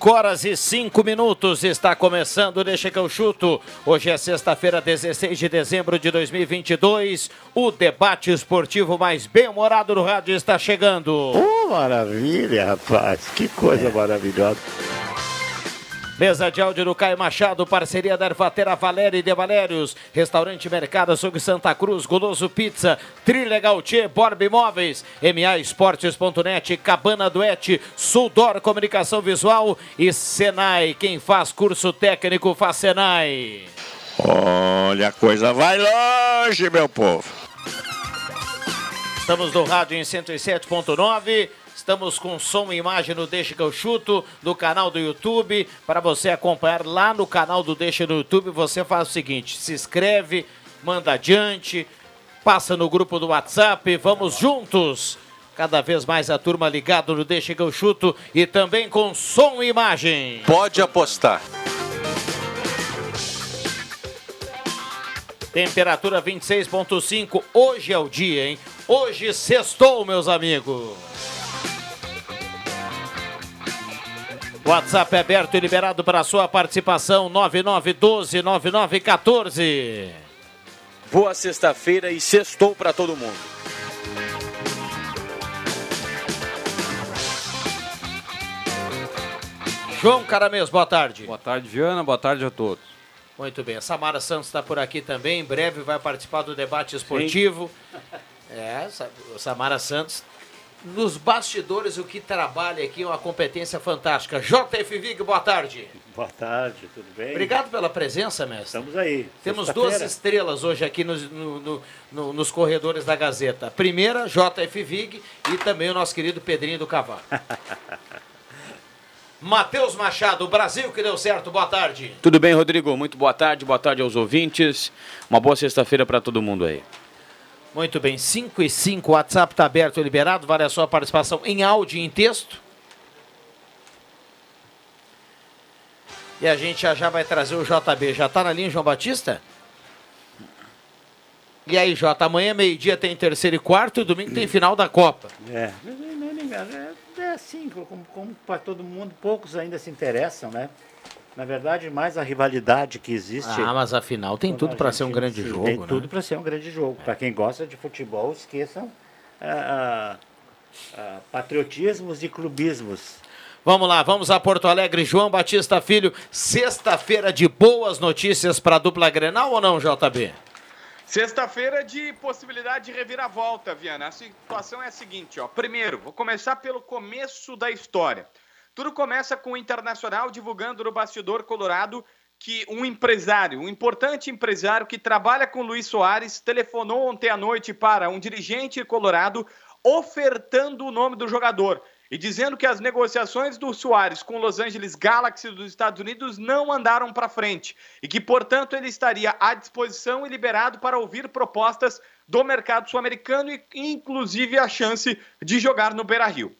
Cinco horas e cinco minutos está começando, deixa que eu chuto. Hoje é sexta-feira, 16 de dezembro de 2022. O debate esportivo mais bem-humorado do rádio está chegando. Oh, maravilha, rapaz. Que coisa maravilhosa. Mesa de áudio do Caio Machado, parceria da Ervatera Valéria e de Valérios, Restaurante Mercado Açougue Santa Cruz, Goloso Pizza, Trilegal Tchê, Borb Imóveis, MA Esportes.net, Cabana Duete, Suldor Comunicação Visual e Senai. Quem faz curso técnico faz Senai. Olha, a coisa vai longe, meu povo. Estamos no rádio em 107.9. Estamos com som e imagem no Deixa que eu chuto, no canal do YouTube. Para você acompanhar lá no canal do Deixa no YouTube, você faz o seguinte: se inscreve, manda adiante, passa no grupo do WhatsApp, vamos juntos. Cada vez mais a turma ligada no Deixa que eu chuto e também com som e imagem. Pode apostar. Temperatura 26.5. Hoje é o dia, hein? Hoje sextou, meus amigos. WhatsApp aberto e liberado para sua participação 9912-9914. Boa sexta-feira e sextou para todo mundo. João Caramês, boa tarde. Boa tarde, Viana. Boa tarde a todos. Muito bem. A Samara Santos está por aqui também. Em breve vai participar do debate esportivo. É, Samara Santos nos bastidores o que trabalha aqui é uma competência fantástica. JF Vig, boa tarde. Boa tarde, tudo bem? Obrigado pela presença, mestre. Estamos aí. Temos duas estrelas hoje aqui nos, no, no, nos corredores da Gazeta. A primeira, JF Vig e também o nosso querido Pedrinho do Cavalo. Matheus Machado, Brasil que deu certo, boa tarde. Tudo bem, Rodrigo? Muito boa tarde, boa tarde aos ouvintes. Uma boa sexta-feira para todo mundo aí. Muito bem, 5 e 5, o WhatsApp está aberto e liberado, vale a sua participação em áudio e em texto. E a gente já, já vai trazer o JB. Já está na linha, João Batista? E aí, Jota, amanhã meio-dia tem terceiro e quarto e domingo tem final da Copa. É, é, é assim, como, como para todo mundo, poucos ainda se interessam, né? Na verdade, mais a rivalidade que existe. Ah, mas afinal tem tudo para ser um grande jogo. Tem né? tudo para ser um grande jogo. É. Para quem gosta de futebol, esqueçam ah, ah, patriotismos e clubismos. Vamos lá, vamos a Porto Alegre. João Batista Filho, sexta-feira de boas notícias para a dupla Grenal ou não, JB? Sexta-feira de possibilidade de reviravolta, Viana. A situação é a seguinte, ó. Primeiro, vou começar pelo começo da história. Tudo começa com o Internacional divulgando no bastidor colorado que um empresário, um importante empresário que trabalha com Luiz Soares, telefonou ontem à noite para um dirigente colorado ofertando o nome do jogador e dizendo que as negociações do Soares com Los Angeles Galaxy dos Estados Unidos não andaram para frente e que, portanto, ele estaria à disposição e liberado para ouvir propostas do mercado sul-americano e, inclusive, a chance de jogar no Beira-Rio.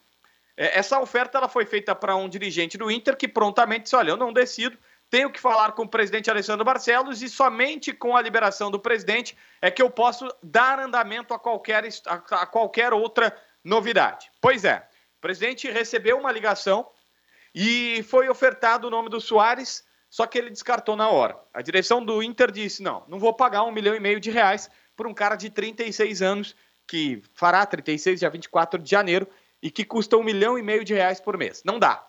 É, essa oferta ela foi feita para um dirigente do Inter que prontamente disse: olha, eu não decido, tenho que falar com o presidente Alessandro Barcelos e somente com a liberação do presidente é que eu posso dar andamento a qualquer, a, qualquer outra novidade. Pois é, o presidente recebeu uma ligação e foi ofertado o nome do Soares, só que ele descartou na hora. A direção do Inter disse: não, não vou pagar um milhão e meio de reais por um cara de 36 anos que fará 36 dia 24 de janeiro e que custa um milhão e meio de reais por mês. Não dá.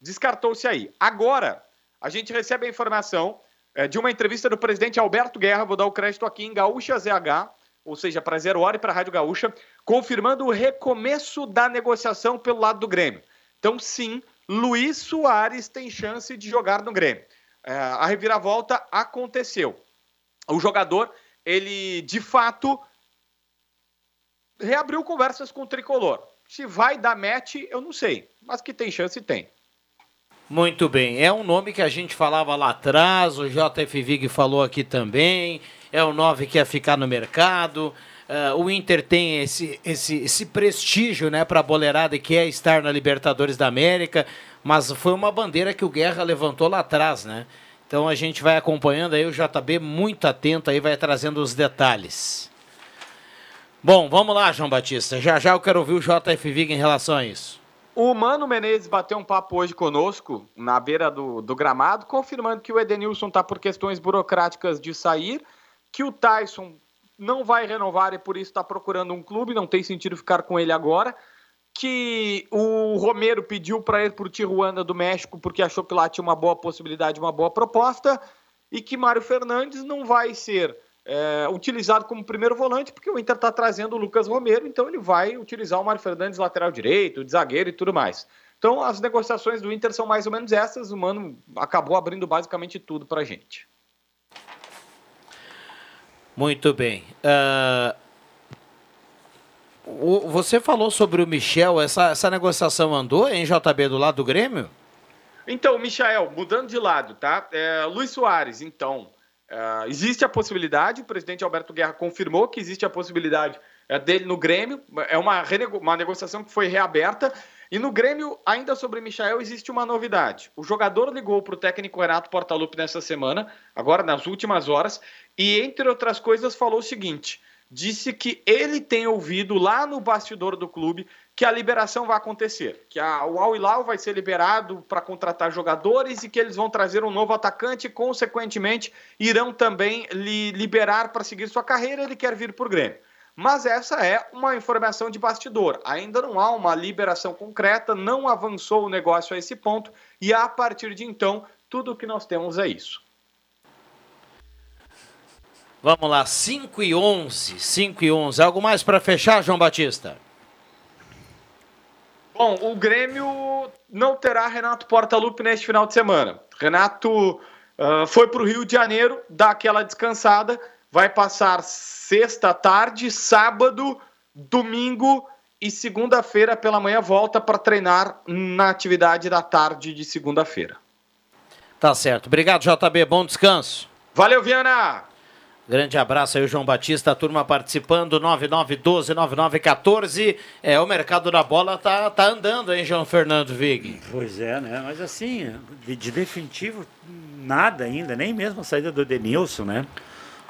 Descartou-se aí. Agora, a gente recebe a informação é, de uma entrevista do presidente Alberto Guerra, vou dar o crédito aqui em Gaúcha ZH, ou seja, para Zero Hora e para a Rádio Gaúcha, confirmando o recomeço da negociação pelo lado do Grêmio. Então, sim, Luiz Soares tem chance de jogar no Grêmio. É, a reviravolta aconteceu. O jogador, ele de fato reabriu conversas com o tricolor. Se vai dar match, eu não sei. Mas que tem chance, tem. Muito bem. É um nome que a gente falava lá atrás, o JF Vig falou aqui também. É um nome que ia ficar no mercado. Uh, o Inter tem esse, esse, esse prestígio né, para a boleirada que é estar na Libertadores da América, mas foi uma bandeira que o Guerra levantou lá atrás, né? Então a gente vai acompanhando aí o JB muito atento aí, vai trazendo os detalhes. Bom, vamos lá, João Batista. Já já eu quero ouvir o JF Vig em relação a isso. O Mano Menezes bateu um papo hoje conosco, na beira do, do gramado, confirmando que o Edenilson está por questões burocráticas de sair, que o Tyson não vai renovar e por isso está procurando um clube, não tem sentido ficar com ele agora. Que o Romero pediu para ir para o Tijuana do México porque achou que lá tinha uma boa possibilidade, uma boa proposta, e que Mário Fernandes não vai ser é, utilizado como primeiro volante, porque o Inter está trazendo o Lucas Romero, então ele vai utilizar o Mário Fernandes lateral direito, de zagueiro e tudo mais. Então as negociações do Inter são mais ou menos essas, o Mano acabou abrindo basicamente tudo para a gente. Muito bem. Uh, o, você falou sobre o Michel, essa, essa negociação andou em JB do lado do Grêmio? Então, Michel, mudando de lado, tá? É, Luiz Soares, então, Uh, existe a possibilidade, o presidente Alberto Guerra confirmou que existe a possibilidade uh, dele no Grêmio, é uma, uma negociação que foi reaberta. E no Grêmio, ainda sobre Michael, existe uma novidade. O jogador ligou para o técnico Renato Portaluppi nessa semana, agora nas últimas horas, e entre outras coisas falou o seguinte: disse que ele tem ouvido lá no bastidor do clube que a liberação vai acontecer, que a, o Al Hilal vai ser liberado para contratar jogadores e que eles vão trazer um novo atacante e, consequentemente, irão também lhe liberar para seguir sua carreira. Ele quer vir por Grêmio. Mas essa é uma informação de bastidor. Ainda não há uma liberação concreta, não avançou o negócio a esse ponto e a partir de então, tudo o que nós temos é isso. Vamos lá, 5 e 11, 5 e 11. Algo mais para fechar, João Batista? Bom, o Grêmio não terá Renato Portaluppi neste final de semana. Renato uh, foi para o Rio de Janeiro, dar aquela descansada, vai passar sexta tarde, sábado, domingo e segunda-feira pela manhã volta para treinar na atividade da tarde de segunda-feira. Tá certo. Obrigado, JB. Bom descanso. Valeu, Viana! Grande abraço aí, o João Batista, a turma participando, 9912-9914. É, o mercado da bola tá, tá andando, hein, João Fernando Vig? Pois é, né? Mas assim, de, de definitivo, nada ainda, nem mesmo a saída do Denilson, né?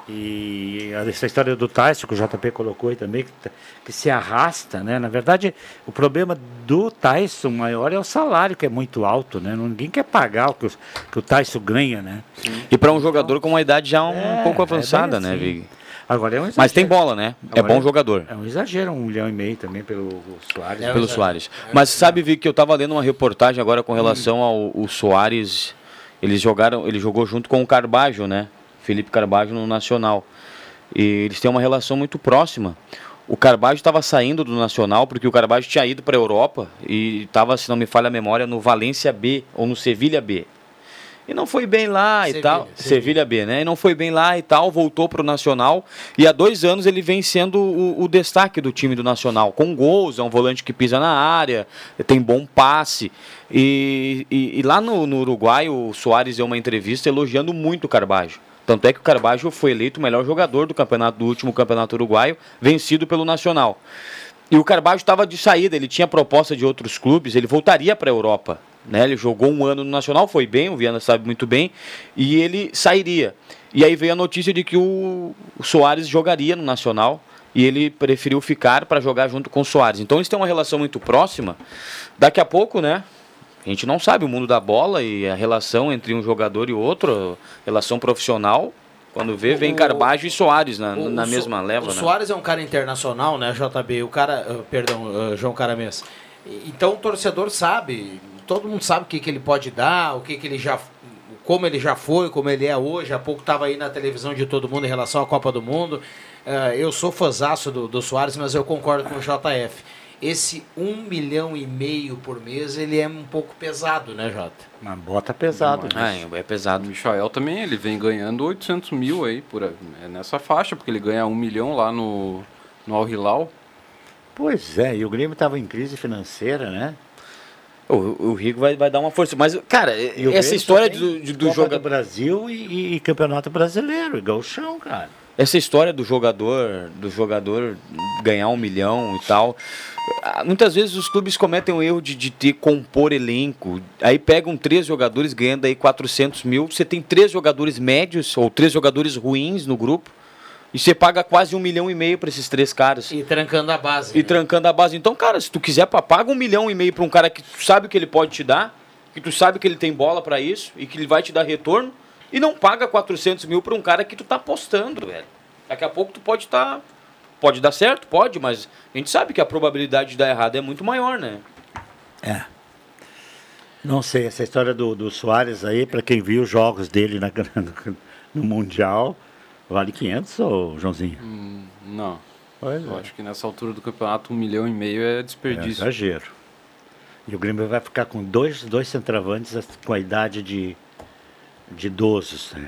E essa história do Tyson, que o JP colocou aí também, que, que, se arrasta, né? Na verdade, o problema do Tyson maior é o salário, que é muito alto, né? Ninguém quer pagar o que o, que o Tyson ganha, né? Sim. E para um jogador com uma idade já um é, pouco avançada, é né, assim. Vig? Agora é um Mas tem bola, né? É Agora é bom jogador. É um exagero, um milhão e meio também pelo Soares. É pelo Soares. Mas sabe, Vig, que eu estava lendo uma reportagem agora com relação ao, ao Soares. Eles jogaram, ele jogou junto com o Carbajo, né? Felipe Carbajo no Nacional. E eles têm uma relação muito próxima. O Carbajo estava saindo do Nacional porque o Carbajo tinha ido para a Europa e estava, se não me falha a memória, no Valência B ou no Sevilha B. E não foi bem lá Sevilha, e tal. Sevilha. Sevilha B, né? E não foi bem lá e tal, voltou para o Nacional. E há dois anos ele vem sendo o, o, destaque do time do Nacional. Com gols, é um volante que pisa na área, tem bom passe. E, e, e lá no, no Uruguai, o Soares deu uma entrevista elogiando muito o Carbajo. Tanto é que o Carbajo foi eleito o melhor jogador do campeonato do último campeonato uruguaio, vencido pelo Nacional. E o Carbajo estava de saída, ele tinha proposta de outros clubes, ele voltaria para a Europa. Né? Ele jogou um ano no Nacional, foi bem, o Viana sabe muito bem, e ele sairia. E aí veio a notícia de que o, Soares jogaria no Nacional e ele preferiu ficar para jogar junto com o Soares. Então eles têm uma relação muito próxima. Daqui a pouco, né? A gente não sabe o mundo da bola e a relação entre um jogador e outro, relação profissional. Quando vê, vem Carbajo e Soares na, o, na o mesma so, leva. O né? Soares é um cara internacional, né, JB? O cara, uh, perdão, uh, João Caramês. Então o torcedor sabe, todo mundo sabe o que, que ele pode dar, o que, que ele já. Como ele já foi, como ele é hoje. Há pouco estava aí na televisão de todo mundo em relação à Copa do Mundo. Uh, eu sou fãzaço do, do Soares, mas eu concordo com o JF esse um milhão e meio por mês, ele é um pouco pesado, né, Jota? Uma bota pesado. Né? É, é pesado. O Michael também, ele vem ganhando 800 mil aí, por, é nessa faixa, porque ele ganha um milhão lá no, no Al Hilal. Pois é, e o Grêmio estava em crise financeira, né? O, o Rico vai, vai dar uma força. Mas, cara, E essa história do, do Copa jogador. do Brasil e, e- e Campeonato Brasileiro, igual o chão, cara. Essa história do jogador, do jogador ganhar um milhão e tal. ah, Muitas vezes os clubes cometem o erro de, de ter compor elenco. Aí pegam três jogadores ganhando aí 400 mil. Você tem três jogadores médios ou três jogadores ruins no grupo. E você paga quase um milhão e meio para esses três caras. E trancando a base. E né? trancando a base. Então, cara, se tu quiser, paga um milhão e meio para um cara que tu sabe o que ele pode te dar, que tu sabe que ele tem bola para isso e que ele vai te dar retorno, e não paga 400 mil para um cara que tu tá apostando, velho. Daqui a pouco tu pode estar. Pode dar certo? Pode, mas a gente sabe que a probabilidade de dar errado é muito maior, né? É. Não sei, essa história do, do Soares aí, para quem viu os jogos dele na, no Mundial, vale 500, ô Joãozinho? Hum, não. Pois Eu é. acho que nessa altura do campeonato, um milhão e meio é É desperdício. exagero. E o Grêmio vai ficar com dois, dois centroavantes com a idade de, de idosos, né?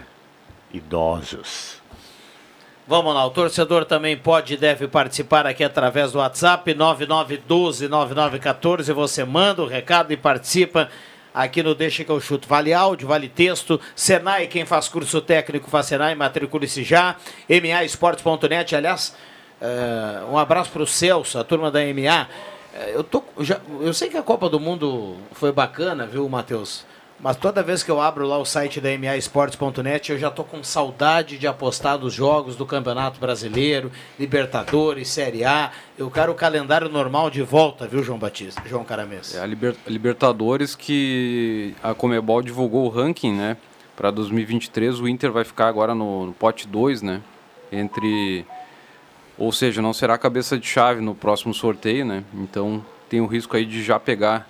Idosos. Vamos lá, o torcedor também pode e deve participar aqui através do WhatsApp 99129914. Você manda o recado e participa aqui no Deixa que eu chuto. Vale áudio, vale texto. Senai, quem faz curso técnico faz Senai, matricule-se já. MAEsportes.net, aliás, eh, um abraço para o Celso, a turma da MA. Eh, eu, tô, já, eu sei que a Copa do Mundo foi bacana, viu, Matheus? Mas toda vez que eu abro lá o site da maesportes.net, eu já tô com saudade de apostar dos jogos do Campeonato Brasileiro, Libertadores, Série A. Eu quero o calendário normal de volta, viu, João Batista? João Caramês. É a Liber- Libertadores que a Comebol divulgou o ranking, né? Para 2023, o Inter vai ficar agora no, no pote 2, né? Entre. Ou seja, não será cabeça de chave no próximo sorteio, né? Então tem o risco aí de já pegar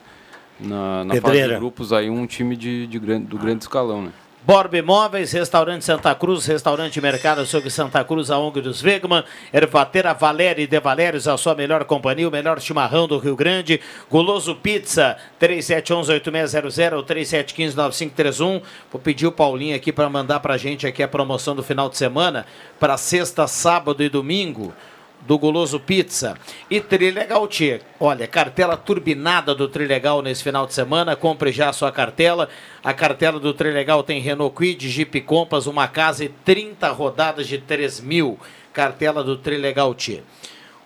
na, na fase de grupos aí um time de, de grande, do grande escalão, né? Borba Imóveis, Restaurante Santa Cruz, Restaurante Mercado Açougue Santa Cruz, a ONG dos Wegman, Ervatera Valéria e De Valérios, a sua melhor companhia, o melhor chimarrão do Rio Grande, Guloso Pizza, 3711-8600 ou 3715-9531. Vou pedir o Paulinho aqui para mandar para gente aqui a promoção do final de semana, para sexta, sábado e domingo do Goloso Pizza. E Trilegal Tchê. Olha, cartela turbinada do Trilegal nesse final de semana. Compre já a sua cartela. A cartela do Trilegal tem Renault Quid, Jeep Compass, uma casa e 30 rodadas de 3 mil. Cartela do Trilegal Tchê.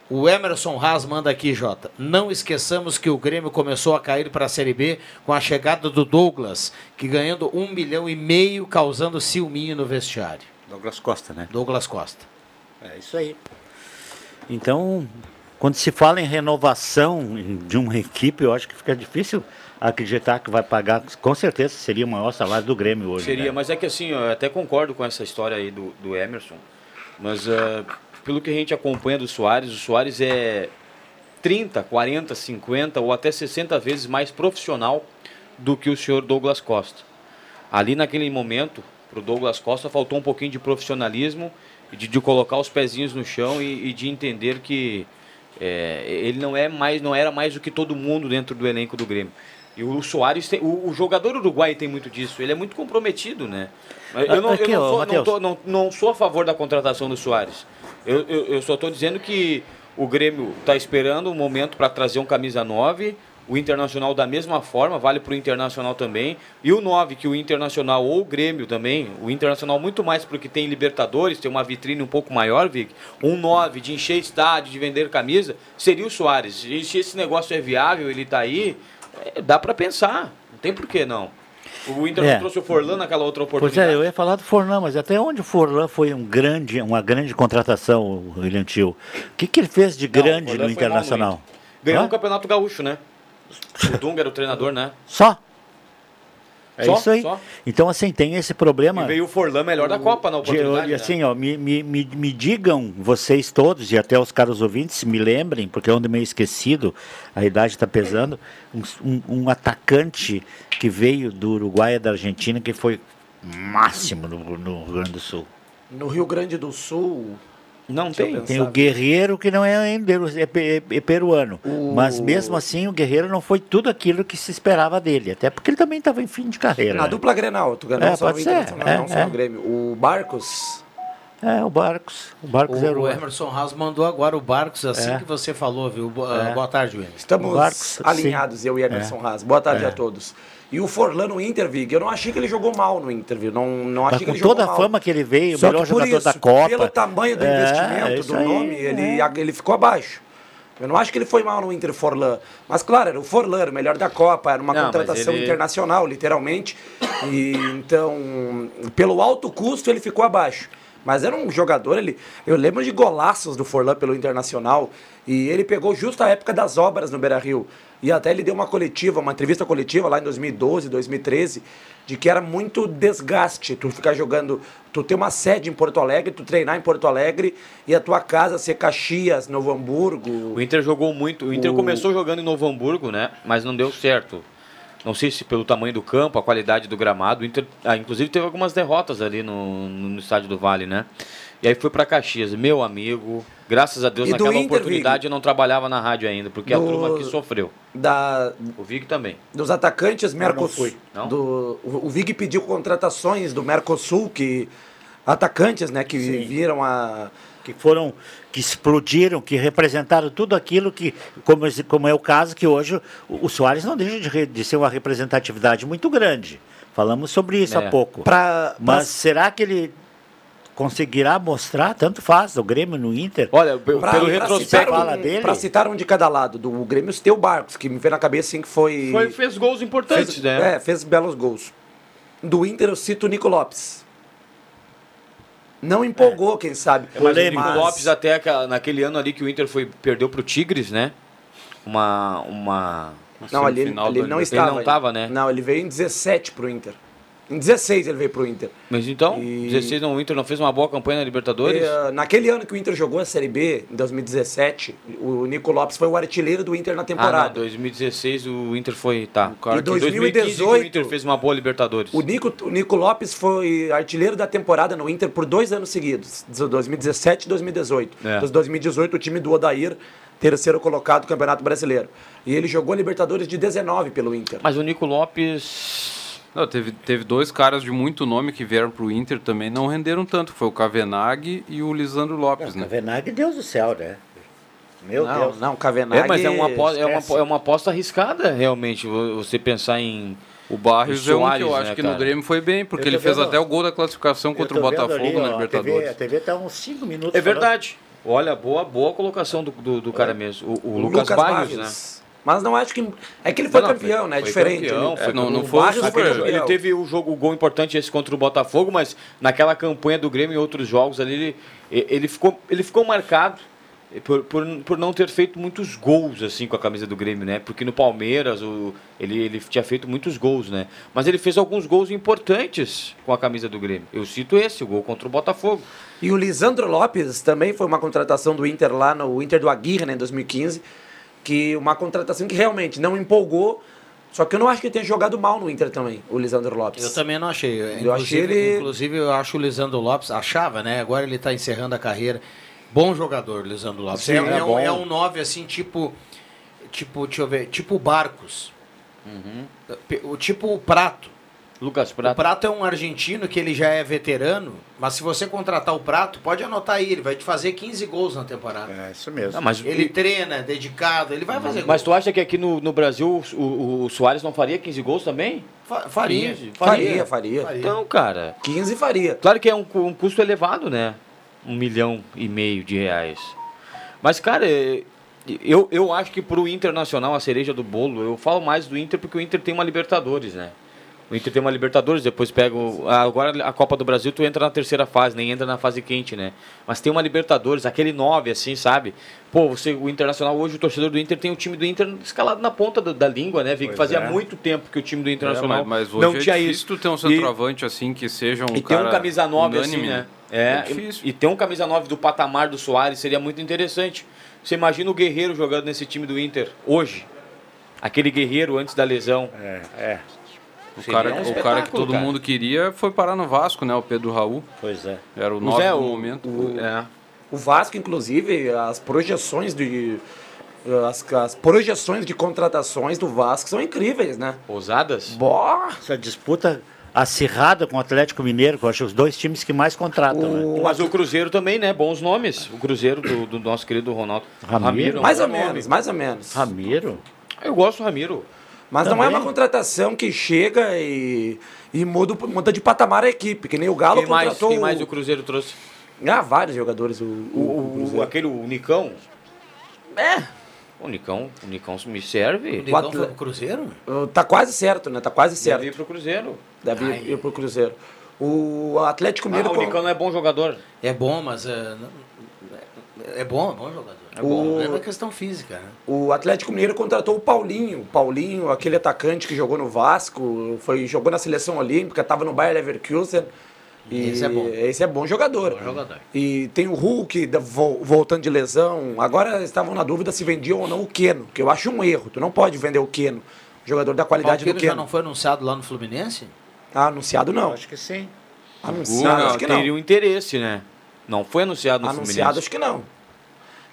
O Emerson Haas manda aqui, Jota. Não esqueçamos que o Grêmio começou a cair para a Série B com a chegada do Douglas, que ganhando um milhão e meio, causando ciúminho no vestiário. Douglas Costa, né? Douglas Costa. É isso aí. Então, quando se fala em renovação de uma equipe, eu acho que fica difícil acreditar que vai pagar. Com certeza seria o maior salário do Grêmio hoje. Seria, né? mas é que assim, eu até concordo com essa história aí do, do Emerson, mas ah, pelo que a gente acompanha do Soares, o Soares é 30, 40, 50 ou até 60 vezes mais profissional do que o senhor Douglas Costa. Ali naquele momento, para o Douglas Costa faltou um pouquinho de profissionalismo de, de colocar os pezinhos no chão e, e de entender que é, ele não é mais, não era mais do que todo mundo dentro do elenco do Grêmio. E o Soares, tem, o, o jogador uruguaio tem muito disso. Ele é muito comprometido, né? Eu não, eu Aqui, não ó, sou, não, tô- não- não sou a favor da contratação do Soares. Eu, eu, eu só estou dizendo que o Grêmio está esperando um momento para trazer um camisa 9. O Internacional da mesma forma, vale para o Internacional também. E o 9, que o Internacional ou o Grêmio também, o Internacional muito mais porque tem Libertadores, tem uma vitrine um pouco maior, Vic. Um 9 de encher estádio, de vender camisa, seria o Soares. E se esse negócio é viável, ele está aí, é, dá para pensar. Não tem por que não. O Inter É. não trouxe o Forlan naquela outra Pois oportunidade. é, eu ia falar do Forlan, mas até onde o Forlan foi um grande, uma grande contratação, o William Tio? O que, que ele fez de Não, o grande Forlan no Internacional? Ganhou Hã? um campeonato gaúcho, né? O Dunga era o treinador, né? Só? É Só, isso aí. só. Então, assim, tem esse problema. E veio o Forlan melhor da Copa na De- oportunidade. e né? assim, ó, me, me, me, me digam, vocês todos, e até os caros ouvintes, me lembrem, porque eu ando meio esquecido, a idade está pesando, um, um, um atacante que veio do Uruguai e da Argentina, que foi máximo no, no Rio Grande do Sul. No Rio Grande do Sul. Não deixa tem. pensar. Tem o Guerreiro, que não é ainda é, pe- é peruano. O- Mas mesmo assim, o Guerreiro não foi tudo aquilo que se esperava dele. Até porque ele também estava em fim de carreira. Na né? dupla Grenal, tu ganhou É, só pode no ser, Internacional, é, não só é. no Grêmio. O Barcos. É, o Barcos. O Barcos O, era o Emerson Haas mandou agora o Barcos, assim É. que você falou, viu? Bo- ah, É. Boa tarde, William. Estamos Barcos, alinhados, eu e Emerson Haas. Boa tarde É. a todos. E o Forlan no Inter, Vig, eu não achei que ele jogou mal no Inter, viu? Não, não Mas achei que com ele jogou toda a mal. fama que ele veio, o Só melhor que por jogador isso, da Copa. Pelo tamanho do É, investimento, do aí, nome, ele, é. ele ficou abaixo. Eu não acho que ele foi mal no Inter Forlan. Mas claro, era o Forlan, era o melhor da Copa, era uma Não, contratação ele- internacional, literalmente. E então, pelo alto custo, ele ficou abaixo. Mas era um jogador, ele, eu lembro de golaços do Forlan pelo Internacional. E ele pegou justo a época das obras no Beira Rio. E até ele deu uma coletiva, uma entrevista coletiva lá em 2012, 2013, de que era muito desgaste tu ficar jogando, tu ter uma sede em Porto Alegre, tu treinar em Porto Alegre e a tua casa ser Caxias, Novo Hamburgo. O Inter jogou muito. O Inter O- começou jogando em Novo Hamburgo, né? Mas não deu certo. Não sei se pelo tamanho do campo, a qualidade do gramado. O Inter, ah, inclusive, teve algumas derrotas ali no, no, no estádio do Vale, né? E aí foi pra Caxias. Meu amigo, graças a Deus, E naquela Inter, oportunidade Vig? eu não trabalhava na rádio ainda, porque a Do- turma aqui sofreu. Da, O Vig também. dos atacantes Mercosul. Não? Do, o, Vig pediu contratações do Mercosul, que atacantes, né, que viram a que foram, que explodiram, que representaram tudo aquilo que, como, como é o caso que hoje o, o Soares não deixa de, re- de ser uma representatividade muito grande. Falamos sobre isso É. há pouco. pra, Mas será que ele conseguirá mostrar? Tanto faz, o Grêmio no Inter. Olha, pra- pelo retrospecto. citar um- fala dele? pra citar um de cada lado, do Grêmio Teu Barcos, que me veio na cabeça assim que foi, Foi, fez gols importantes, fez, né? é, fez belos gols. Do Inter eu cito o Nico Lopes. Não empolgou, quem sabe. É, Mas o. Nico Lopes até naquele ano ali que o Inter foi, perdeu pro Tigres, né? Uma. uma... Não, ali, ali do não estava. Ele não tava, né? Não, ele veio em 17 pro Inter. Em 16 ele veio pro Inter. Mas então, E- 16 não, o Inter não fez uma boa campanha na Libertadores? E, ah, naquele ano que o Inter jogou a Série B, em 2017, o Nico Lopes foi o artilheiro do Inter na Ah, não, temporada. 2016 o Inter foi. Tá. cara Em que- 2015 que o 2018, Inter fez uma boa Libertadores. O Nico, o Nico Lopes foi artilheiro da temporada no Inter por dois anos seguidos, 2017 e 2018. É. Dos 2018, o time do Odair, terceiro colocado do Campeonato Brasileiro. E ele jogou Libertadores de 19 pelo Inter. Mas o Nico Lopes. Não, teve, teve dois caras de muito nome que vieram pro Inter também, não renderam tanto. Foi o Kavenag e o Lisandro Lopes, né? Cavenaghi, Deus do céu, né? Meu não, Deus. não, Kavenag... É, mas é uma, aposta, é, uma, é uma aposta arriscada, realmente, vo- você pensar em. O Barrios O é um que Soares, eu acho né, que no Grêmio foi bem, porque ele fez vendo- até o gol da classificação contra o Botafogo ali, na ó, Libertadores. A TV tá uns 5 minutos. É falando. verdade. Olha, boa, boa colocação do, do, do cara mesmo. O, o Lucas, Barrios, né? Mas não acho que... É que ele foi Não, campeão, foi- né? É foi diferente. campeão, ele- foi é, não- não foi Barrios super- campeão. Ele teve o jogo o gol importante esse contra o Botafogo, mas naquela campanha do Grêmio e outros jogos ali, ele, ele, ficou, ele ficou marcado por, por, por não ter feito muitos gols assim com a camisa do Grêmio, né? Porque no Palmeiras o, ele, ele tinha feito muitos gols, né? Mas ele fez alguns gols importantes com a camisa do Grêmio. Eu cito esse, o gol contra o Botafogo. E o Lisandro Lopes também foi uma contratação do Inter lá no Inter do Aguirre, né, em 2015, que uma contratação que realmente não empolgou, só que eu não acho que ele tenha jogado mal no Inter também, o Lisandro Lopes. Eu também não achei. Inclusive, Eu achei ele- inclusive, eu acho o Lisandro Lopes, achava, né? Agora ele está encerrando a carreira. Bom jogador, Lisandro Lopes. Sim, é, é é um, bom. é um 9 assim, tipo. Tipo, deixa eu ver, tipo Barcos. O tipo o Prato. Lucas O Prata. Prato é um argentino que ele já é veterano, mas se você contratar o Prato, pode anotar aí, ele vai te fazer 15 gols na temporada. É isso mesmo. Ah, mas, Ele treina, é dedicado, ele vai fazer mas gol. tu acha que aqui no, no Brasil o, o, o Soares não faria 15 gols também? Fa- Faria. 15? Faria, faria. Faria. Então, cara. 15 faria. Claro que é um, um custo elevado, né? Um milhão e meio de reais. Mas, cara, é- eu, eu acho que pro Internacional, a cereja do bolo, eu falo mais do Inter porque o Inter tem uma Libertadores, né? O Inter tem uma Libertadores, depois pega. o- Agora a Copa do Brasil, tu entra na terceira fase, nem entra na fase quente, né? Mas tem uma Libertadores, aquele 9, assim, sabe? Pô, você, o Internacional, hoje o torcedor do Inter tem o time do Inter escalado na ponta da, da língua, né? Vi que Pois fazia é. muito tempo que o time do É, Internacional mas, mas hoje não é tinha isso. tu ter um E- centroavante assim que seja um e tem cara um camisa 9 assim, unânime, né? É, É difícil. e, e tem um camisa 9 do patamar do Soares, seria muito interessante. Você imagina o Guerreiro jogando nesse time do Inter hoje? Aquele Guerreiro antes da lesão. É, é, O Seria cara, um o cara que todo cara. mundo queria foi parar no Vasco, né? O Pedro Raul. pois é. Era o 9 é, do o- momento. o- é. O Vasco, inclusive, as projeções de. As, as projeções de contratações do Vasco são incríveis, né? Ousadas? Boa! Essa disputa acirrada com o Atlético Mineiro, que eu acho os dois times que mais contratam. né? Mas o Cruzeiro também, né? Bons nomes. O Cruzeiro do, do nosso querido Ronaldo. Ramiro? é um Mais ou nome. menos, mais ou menos. Ramiro? Eu gosto do Ramiro. Mas não é Também. uma contratação que chega e, e muda, muda de patamar a equipe, que nem o Galo Quem mais, contratou quem mais o- o Cruzeiro trouxe? Ah, vários jogadores. O, o- O, o o- Cruzeiro. aquele, o Nicão. É. O Nicão, o Nicão me serve. O Nicão atle- foi pro Cruzeiro? Tá quase certo, né? Tá quase certo. Deve ir pro Cruzeiro. Deve ir, ir pro Cruzeiro. O Atlético Ah, Mineiro. o con- Nicão não é bom jogador. É bom, mas. É, não- é bom, é bom jogador. É bom. É uma questão física, né? O Atlético Mineiro contratou o Paulinho. O Paulinho, aquele atacante que jogou no Vasco, foi, jogou na seleção olímpica, estava no Bayer Leverkusen. E Esse é bom. Esse é bom jogador. Bom jogador. E tem o Hulk voltando de lesão. Agora estavam na dúvida se vendiam ou não o Keno, que eu acho um erro. Tu não pode vender o Keno, jogador da O qualidade do Palqueiro já Keno. não foi anunciado lá no Fluminense? Ah, anunciado não. Acho que sim. Anunciado, Não, acho que não. teria um interesse, né? Não foi anunciado no Anunciado, acho que não.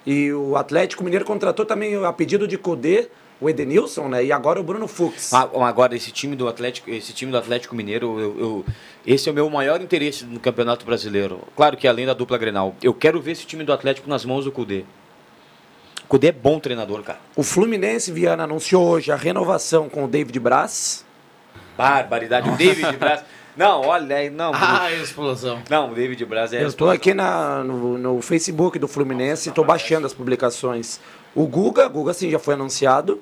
E o Atlético Mineiro contratou também a pedido de Cudê, o Edenilson, né? E agora o Bruno Fux. Ah, agora, esse time do Atlético, esse time do Atlético Mineiro, eu, eu- esse é o meu maior interesse no Campeonato Brasileiro. Claro que além da dupla Grenal. Eu quero ver esse time do Atlético nas mãos do Cudê. O Cudê é bom treinador, cara. O Fluminense, Viana, anunciou hoje a renovação com o David Braz. Barbaridade. O David Braz. Não, olha aí, não. Ah, explosão. Não, o David Braz é. Eu estou aqui na, no, no Facebook do Fluminense e estou baixando as publicações. O Guga, Guga sim já foi anunciado.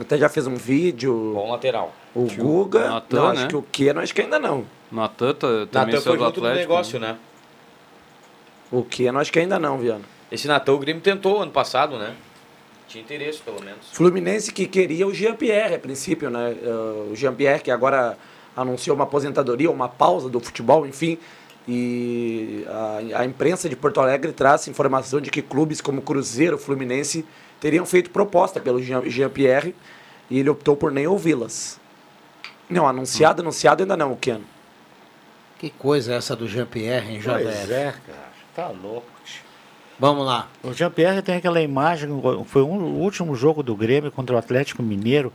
Até já fez um vídeo. Bom lateral. O Guga, Natan, não, né? acho que o Keno, acho que ainda não. Natan tá- também Natan foi do junto do Atlético. negócio, né? O Keno, acho que ainda não, Viana. Esse Natan o Grêmio tentou ano passado, né? Tinha interesse, pelo menos. Fluminense que queria o Jean-Pierre a princípio, né? Eh, o Jean-Pierre que agora anunciou uma aposentadoria, uma pausa do futebol, enfim. E a, a imprensa de Porto Alegre traz informação de que clubes como Cruzeiro, Fluminense teriam feito proposta pelo Jean- Jean-Pierre e ele optou por nem ouvi-las. Não, anunciado, anunciado ainda não, o Ken. Que coisa é essa do Jean-Pierre, hein, Pois JF? é, cara. Tá louco. Vamos lá. O Jean-Pierre tem aquela imagem, foi um, o último jogo do Grêmio contra o Atlético Mineiro.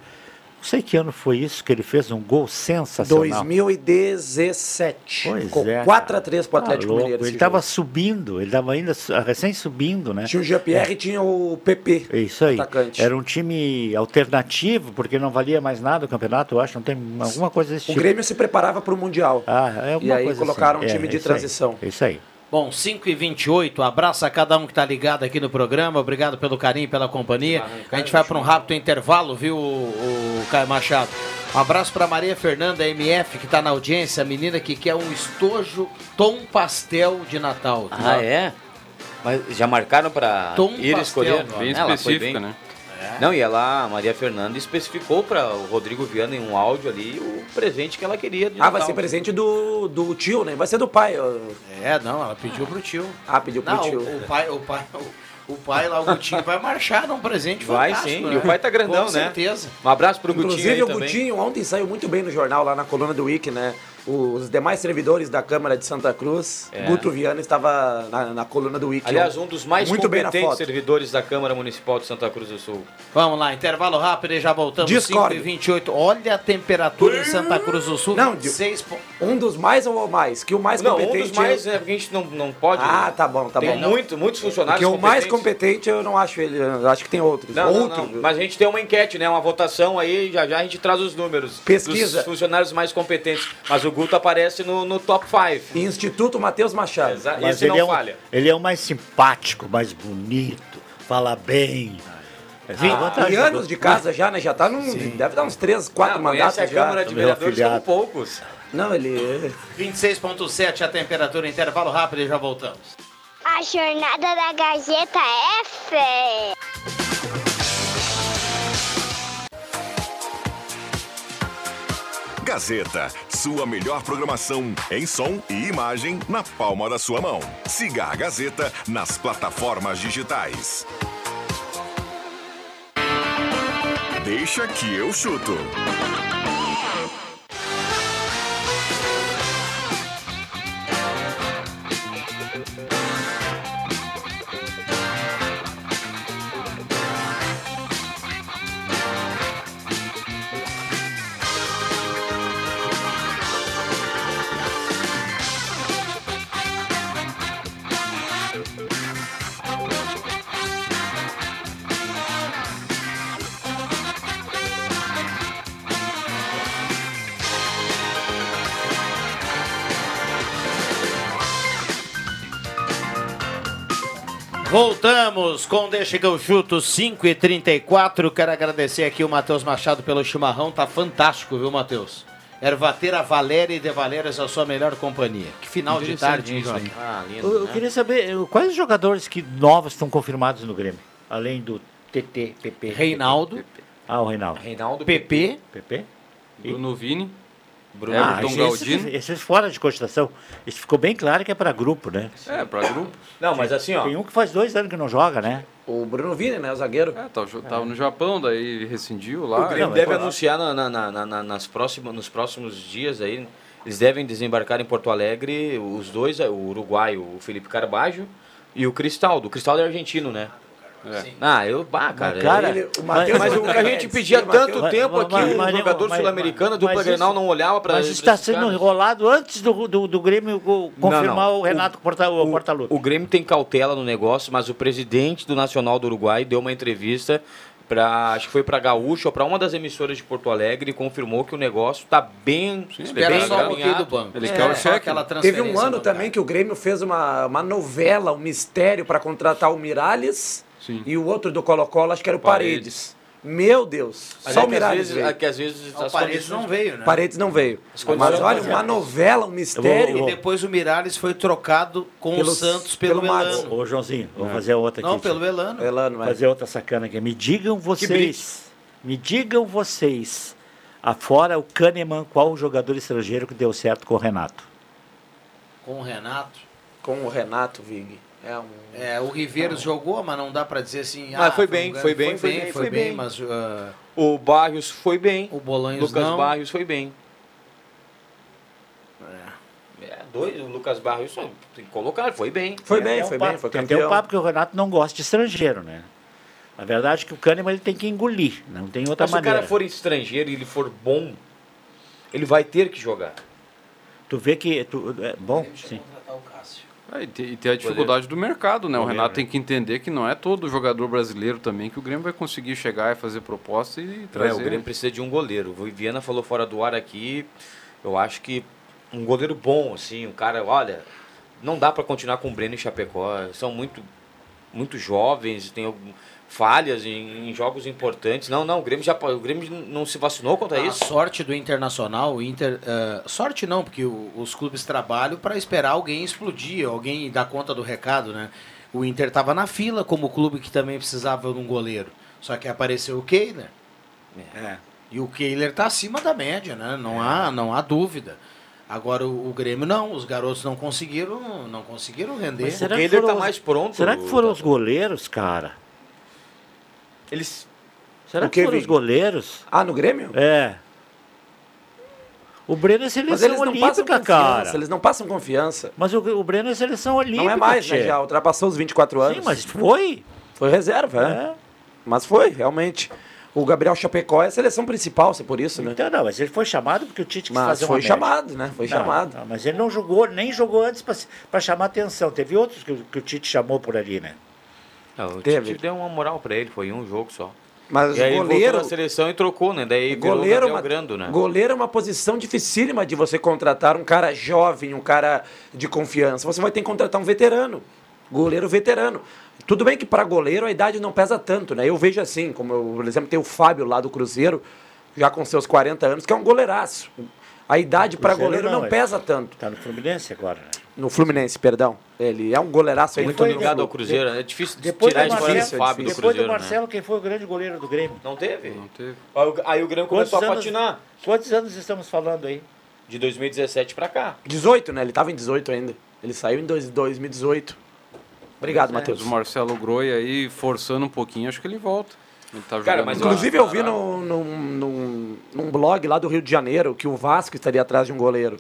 Não sei que ano foi isso que ele fez um gol sensacional. 2017. Pois Ficou é, 4 a 3 pro Tá Atlético. Mineiro. Ele estava subindo, ele estava ainda su- recém subindo, né? Tinha o Jean-Pierre e tinha o PP. É isso aí. Atacante. Era um time alternativo, porque não valia mais nada o campeonato, eu acho. Não tem alguma coisa desse O tipo. Grêmio se preparava para o Mundial. Ah, é alguma E aí coisa colocaram assim. um time É, de isso aí. transição. Isso aí. Bom, 5 e 28 abraço a cada um que está ligado aqui no programa, obrigado pelo carinho, pela companhia. A gente vai para um rápido intervalo, viu, o, o Caio Machado? Um abraço para Maria Fernanda MF, que está na audiência, a menina que quer um estojo tom pastel de Natal. Ah, é? Mas já marcaram pra Tom ir pastel, escolher? Bem específica, bem- né? Não, e ela, a Maria Fernanda, especificou para o Rodrigo Viana em um áudio ali o presente que ela queria. de Ah, vai ser presente do, do tio, né? Vai ser do pai. É, não, ela pediu pro tio. Ah, pediu pro Não, tio. o, o pai, o pai, o, o pai lá, o Gutinho, vai marchar num presente Vai sim, né? e o pai tá grandão, Com né? certeza. Um abraço pro Gutinho Inclusive, o. Gutinho ontem saiu muito bem no jornal, lá na coluna do Wiki, né? Os demais servidores da Câmara de Santa Cruz, É. Guto Viana estava na, na coluna do Wiki. Aliás, um dos mais Muito bem na competentes foto. servidores da Câmara Municipal de Santa Cruz do Sul. Vamos lá, intervalo rápido e já voltamos. Discord. 5 e 28 Olha a temperatura em Santa Cruz do Sul. Não, de- 6 po- Um dos mais ou mais? Que o mais não, um competente... dos mais, né? Porque a gente não, não pode. Ah, tá bom, tá tem bom. muito, muitos funcionários Porque o mais competente eu não acho ele, eu acho que tem outros. Não, não, Outro. não. Mas a gente tem uma enquete, né? Uma votação aí, já já a gente traz os números. Pesquisa. Dos funcionários mais competentes. Mas o Guto aparece no, no top 5. Instituto Matheus Machado. Exa- Mas Esse ele não é, um, falha. ele é o mais simpático, mais bonito, fala bem. É Ah, e anos de casa já, né? Já tá num. Deve dar uns 3, 4 Não, mandatos conhece a já. Câmara de meu Vereadores afiliado. poucos. Não, ele. 26,7 a temperatura. Intervalo rápido e já voltamos. A jornada da Gazeta F. Gazeta, sua melhor programação em som e imagem na palma da sua mão. Siga a Gazeta nas plataformas digitais. Deixa que eu chuto. Com Deixa que eu chuto 5 e 34 Quero agradecer aqui o Matheus Machado pelo chimarrão. Tá fantástico, viu, Matheus? Ervateira Valéria e De Valérias, a sua melhor companhia. Que final de tarde, hein, Jorge? Ah, lindo, Eu, eu né? queria saber eh, quais os jogadores que novos estão confirmados no Grêmio, além do TT, PP. Reinaldo. Ah, o Reinaldo. Reinaldo, PP. PP. Bruno Vini. Bruno Ah, esses, Galdino. esses fora de cogitação. Isso ficou bem claro que é para grupo, né? É, pra grupo. Não, mas assim, ó. Tem um que faz dois anos que não joga, né? O Bruno Vini, né? O zagueiro. É, tava, tava no Japão, daí rescindiu lá. O Grêmio deve anunciar na- na- na- na- nas próximas, nos próximos dias aí. Eles devem desembarcar em Porto Alegre os dois, o uruguaio, o Felipe Carbajo e o Cristaldo. O Cristaldo é argentino, né? Ah, eu. Bah, cara. cara, ele- o mas, Matheus- mas o que a gente pedia Sim, tanto tempo Mas- aqui, mas- o mas- jogador mas- sul-americano, a mas dupla isso- Grenal não olhava para Mas está sendo enrolado antes do, do, do Grêmio co- confirmar não. o Renato Porta, o. O Grêmio tem cautela no negócio, mas o presidente do Nacional do Uruguai deu uma entrevista para, acho que foi para Gaúcho ou para uma das emissoras de Porto Alegre e confirmou que o negócio está bem, Espera bem só um do banco. Ele É, quer o só cheque. aquela Teve um ano também que o Grêmio fez uma, uma novela, um mistério para contratar o Miralles Sim. e o outro do Colo-Colo, acho que era o Paredes. Paredes. Meu Deus, Mas só é o Miralles veio. é que às vezes O as Paredes condições- não veio, né? Paredes não veio. Mas olha, uma novela, um mistério. E depois o Miralles foi trocado com Pelo- o Santos pelo, pelo Matos. Elano. Ô, Joãozinho, vou fazer outra aqui. Não, pelo Elano. Elano, Vou é. fazer outra sacana aqui. Me digam vocês, me digam vocês, afora o Kahneman, qual o jogador estrangeiro que deu certo com o Renato? Com o Renato. Com o Renato Vig. É um. É, o Riveiros jogou, mas não dá pra dizer assim. Ah, foi bem, foi bem, foi foi bem, bem, foi foi bem, bem. mas ah, O Barrios foi bem. o Bolanhos Lucas não. Barrios foi bem. É, dois, o Lucas Barrios tem que colocar, foi bem. Foi Tem bem, foi bem, foi tem até campeão. um papo que o Renato não gosta de estrangeiro, né? Na verdade que o Kahneman ele tem que engolir, não tem outra Mas se o maneira. cara for estrangeiro e ele for bom, ele vai ter que jogar. Tu vê que... Tu, é, bom, sim. É, e, tem, e tem a dificuldade do mercado, né? O Goleiro, Renato né? tem que entender que não é todo jogador brasileiro também que o Grêmio vai conseguir chegar e fazer proposta e É, trazer. o Grêmio precisa de um goleiro. O Viana falou fora do ar aqui. Eu acho que um goleiro bom, assim, um cara, olha, não dá para continuar com o Breno e Chapecó. São muito, muito jovens, tem falhas em, em jogos importantes. Não, não, o Grêmio já o Grêmio não se vacinou contra A isso. sorte do Internacional, o Inter. eh, sorte não, porque o- os clubes trabalham para esperar alguém explodir, alguém dar conta do recado, né? O Inter estava na fila como clube que também precisava de um goleiro. Só que apareceu o Kehler. É. E o Kehler tá acima da média, né? Não, há, não há dúvida. Agora o, o Grêmio não, os garotos não conseguiram, não conseguiram render. Mas O será que Kehler foram tá os- mais pronto. Será que foram os goleiros, cara? Eles Será O que que, foram os goleiros? Ah, no Grêmio? É. O Breno é Mas seleção eles não passam olímpica, confiança. cara. Eles não passam confiança. Mas o, o Breno é seleção olímpica. Não é mais, né? Já ultrapassou os 24 anos. Sim, mas foi. Foi reserva, é. É. Mas foi, realmente. O Gabriel Chapecó é a seleção principal, se é por isso, né? Então, não, mas ele foi chamado porque o Tite quis Mas fazer uma foi média. chamado, né? Foi Não, chamado. não, mas ele não jogou, nem jogou antes para chamar atenção. Teve outros que, o- que o Tite chamou por ali, né? Não, o Teve. Tite deu uma moral pra ele, foi um jogo só. Mas E aí ele goleiro, voltou na seleção e trocou, né? Daí goleiro, é uma, Grando, né? goleiro é uma posição dificílima de você contratar um cara jovem, um cara de confiança. Você vai ter que contratar um veterano. Goleiro veterano. Tudo bem que para goleiro a idade não pesa tanto, né? Eu vejo assim, como eu, por exemplo, tem o Fábio lá do Cruzeiro, já com seus 40 anos, que é um goleiraço. A idade para goleiro não, não, é. pesa tanto. Tá no Fluminense agora, né? No Fluminense, perdão. Ele é um goleiraço. Muito Ele ligado ao Cruzeiro, né? É difícil Depois tirar de fora Marcelo, Fábio do depois Cruzeiro, do né? Marcelo, quem foi o grande goleiro do Grêmio? Não teve? Não teve. Aí o- Grêmio Quantos começou a anos- patinar. Quantos anos estamos falando aí? De 2017 pra cá. 18, né? Ele estava em 18 ainda. Ele saiu em dois- 2018. Obrigado, Mas Matheus. o Marcelo Groi aí, forçando um pouquinho, acho que ele volta. Ele tá Cara, mas lá. Inclusive, eu vi no, num, num, num blog lá do Rio de Janeiro que o Vasco estaria atrás de um goleiro.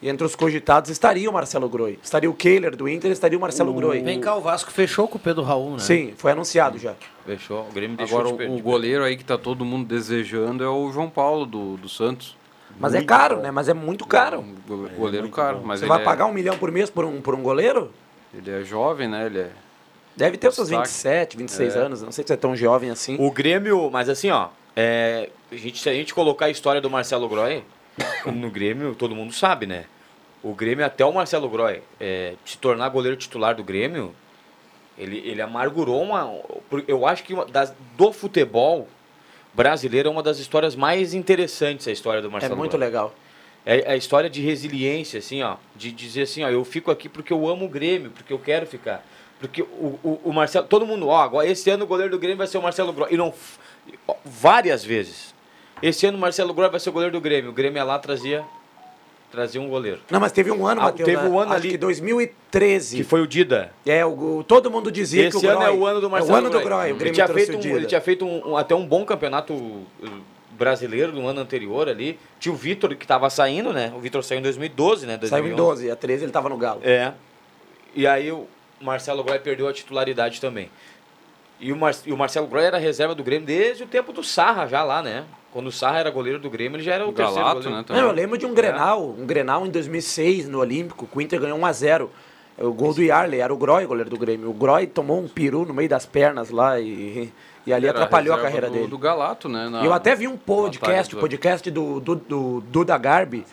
E entre os cogitados estaria o Marcelo Groi. Estaria o Kehler do Inter, estaria o Marcelo Groi. Vem cá, o Vasco fechou com o Pedro Raul, né? Sim, foi anunciado já. Fechou. O Grêmio deixou Agora, de o, o goleiro aí que tá todo mundo desejando é o João Paulo do, do Santos. Mas é caro, né? Mas é muito caro. Um go- goleiro caro. Mas Você ele vai é, pagar um milhão por mês por um, por um goleiro? Ele é jovem, né? Ele é. Deve ter os seus Destaque. 27, 26 É. anos. Não sei se é tão jovem assim. O Grêmio, mas assim, ó, é, a gente, se a gente colocar a história do Marcelo Groy no Grêmio, todo mundo sabe, né? O Grêmio, até o Marcelo Groy é, se tornar goleiro titular do Grêmio, Ele, ele amargurou uma. Eu acho que uma das, do futebol brasileiro é uma das histórias mais interessantes a história do É Marcelo. muito Groy. legal. É a história de resiliência, assim, ó. De dizer assim, ó, eu fico aqui porque eu amo o Grêmio, porque eu quero ficar. Porque o, o, o Marcelo. Todo mundo, ó, agora esse ano o goleiro do Grêmio vai ser o Marcelo Groy. E não. ó, Várias vezes. Esse ano o Marcelo Groy vai ser o goleiro do Grêmio. O Grêmio ia lá trazia. Trazia um goleiro. Não, mas teve um ano, Ah, Matheus. teve né? um ano Acho ali- que 2013. Que foi o Dida. É, o, o- todo mundo dizia que Esse o ano Groy, é o ano do Marcelo É o ano do Groy. Groy. O ele, Grêmio tinha trouxe feito o um, ele tinha feito um- um- até um bom campeonato uh, brasileiro no ano anterior ali. Tinha o Vitor que estava saindo, né? O Vitor saiu em 2012, né? Saiu em 2011. 12, a 13 ele tava no Galo. É. E aí o Marcelo Groy perdeu a titularidade também. E o, Mar- e o Marcelo Groy era reserva do Grêmio desde o tempo do Sarra já lá, né? Quando o Sarra era goleiro do Grêmio, ele já era o, O terceiro Galato, goleiro. né, Não, eu lembro de um Grenal, um Grenal em 2006 no Olímpico, que o Inter ganhou 1x0. O gol do Yarley, era o Groy, goleiro do Grêmio. O Groy tomou um peru no meio das pernas lá e, e ali Era atrapalhou a reserva carreira do, dele. Do Galato, né? na- eu até vi um podcast, batalha o podcast do, do, do Duda Garbi,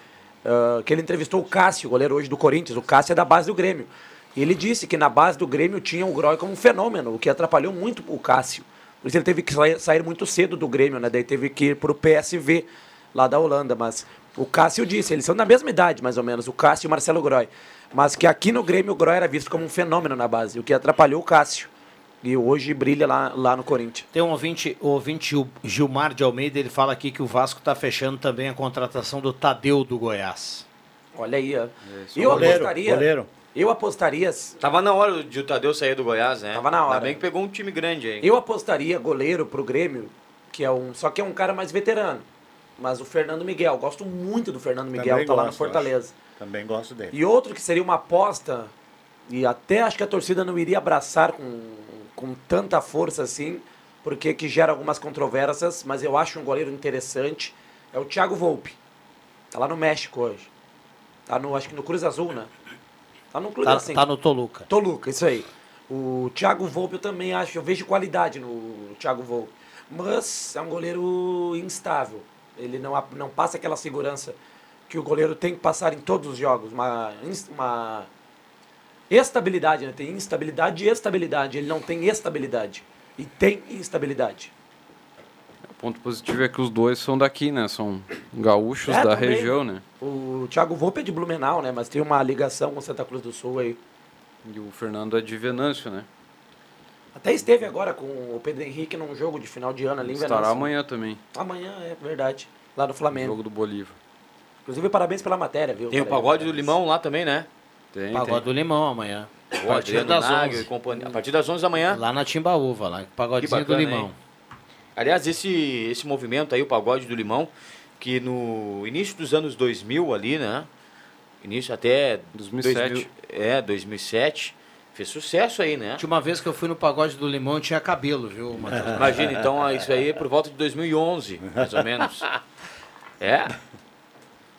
ah, que ele entrevistou o Cássio, goleiro hoje do Corinthians. O Cássio é da base do Grêmio. E ele disse que na base do Grêmio tinha o Groy como um fenômeno, o que atrapalhou muito o Cássio. Por isso ele teve que sair, muito cedo do Grêmio, né? Daí teve que ir pro PSV lá da Holanda. Mas o Cássio disse, eles são da mesma idade, mais ou menos, o Cássio e o Marcelo Groy. Mas que aqui no Grêmio o Groy era visto como um fenômeno na base, o que atrapalhou o Cássio. E hoje brilha lá, lá no Corinthians. Tem um ouvinte, o ouvinte Gil- Gilmar de Almeida, ele fala aqui que o Vasco está fechando também a contratação do Tadeu do Goiás. Olha aí, ó. Isso, Eu goleiro, apostaria. goleiro. Eu apostaria. Tava na hora de o Tadeu sair do Goiás, né? Tava na hora. Ainda bem que pegou um time grande aí. Eu apostaria goleiro pro Grêmio, que é um. Só que é um cara mais veterano. Mas o Fernando Miguel. Gosto muito do Fernando Miguel, Também tá lá no gosto, Fortaleza. acho. Também gosto dele. E outro que seria uma aposta, e até acho que a torcida não iria abraçar com, com tanta força assim, porque que gera algumas controvérsias, mas eu acho um goleiro interessante, é o Thiago Volpe. Tá lá no México hoje. Tá no, acho que no Cruz Azul, né? Tá no Cruz Tá, assim. tá no Toluca. Toluca, isso aí. O Thiago Volpe eu também acho, eu vejo qualidade no Thiago Volpe. Mas é um goleiro instável. Ele não, não passa aquela segurança que o goleiro tem que passar em todos os jogos. Uma, uma estabilidade, né? Tem instabilidade e estabilidade. Ele não tem estabilidade. E tem instabilidade. O ponto positivo é que os dois são daqui, né? São gaúchos É, da também. região, né? O Thiago Volpe é de Blumenau, né? Mas tem uma ligação com Santa Cruz do Sul aí. E o Fernando é de Venâncio, né? Até esteve agora com o Pedro Henrique num jogo de final de ano ali em Estará Venâncio. amanhã também. Amanhã, é verdade. Lá no Flamengo. Jogo do Bolívar. Inclusive, parabéns pela matéria, viu? Tem o pagode do. Limão lá também, né? Tem, Pagode do Limão amanhã. O Adriano Nagel e companhia. A partir das 11 da manhã. Lá na Timbaúva, lá. Pagodinho Que bacana, do Limão. hein? Aliás, esse, esse movimento aí, o Pagode do Limão, que no início dos anos 2000 ali, né? Início até... 2007. 2000, é, 2007. Fez sucesso aí, né? A última vez que eu fui no Pagode do Limão eu tinha cabelo, viu, Matheus? Imagina, então, isso aí é por volta de 2011, mais ou menos. É.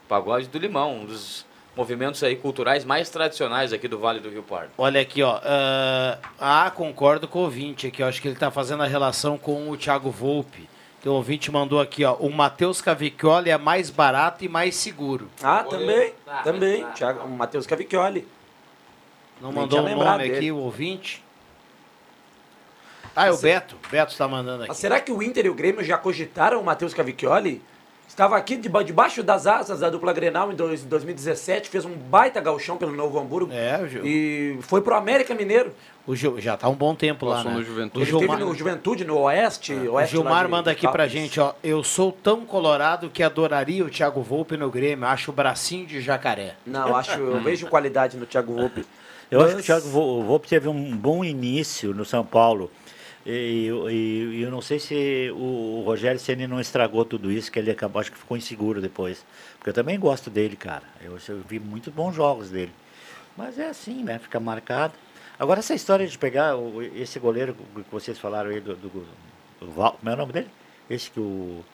Pagode do Limão, um dos movimentos aí culturais mais tradicionais aqui do Vale do Rio Pardo. Olha aqui, ó. ah, ah, concordo com o ouvinte aqui. Eu acho que ele tá fazendo a relação com o Thiago Volpe. Então o ouvinte mandou aqui, ó. O Matheus Cavicchioli é mais barato e mais seguro. Ah, também. também. Thiago, o Matheus Cavicchioli. Não Nem mandou o nome dele. aqui, o ouvinte. Ah, é o Beto. Beto está mandando aqui. Mas será que o Inter e o Grêmio já cogitaram o Matheus Cavicchioli? Estava aqui deba- debaixo das asas da dupla Grenal em dois- 2017, fez um baita galchão pelo Novo Hamburgo. É, Gil. E foi pro América Mineiro. O Gil, já tá um bom tempo lá, Passou né? no Juventude. O Ele Gilmar, teve no Juventude, no Oeste. o oeste lá Gilmar de- manda aqui pra gente, ó. Eu sou tão colorado que adoraria o Thiago Volpe no Grêmio. Acho o bracinho de jacaré. Não, acho, eu vejo qualidade no Thiago Volpe. Eu Mas- acho que o Thiago Vo- Volpe teve um bom início no São Paulo. E, e- e eu não sei se o, Rogério Ceni não estragou tudo isso, que ele acabou, acho que ficou inseguro depois. Porque eu também gosto dele, cara. Eu, eu vi muito bons jogos dele. Mas é assim, né? Fica marcado. Agora, essa história de pegar o- esse goleiro que vocês falaram aí do, do, do Val, como é o nome dele? Esse que o,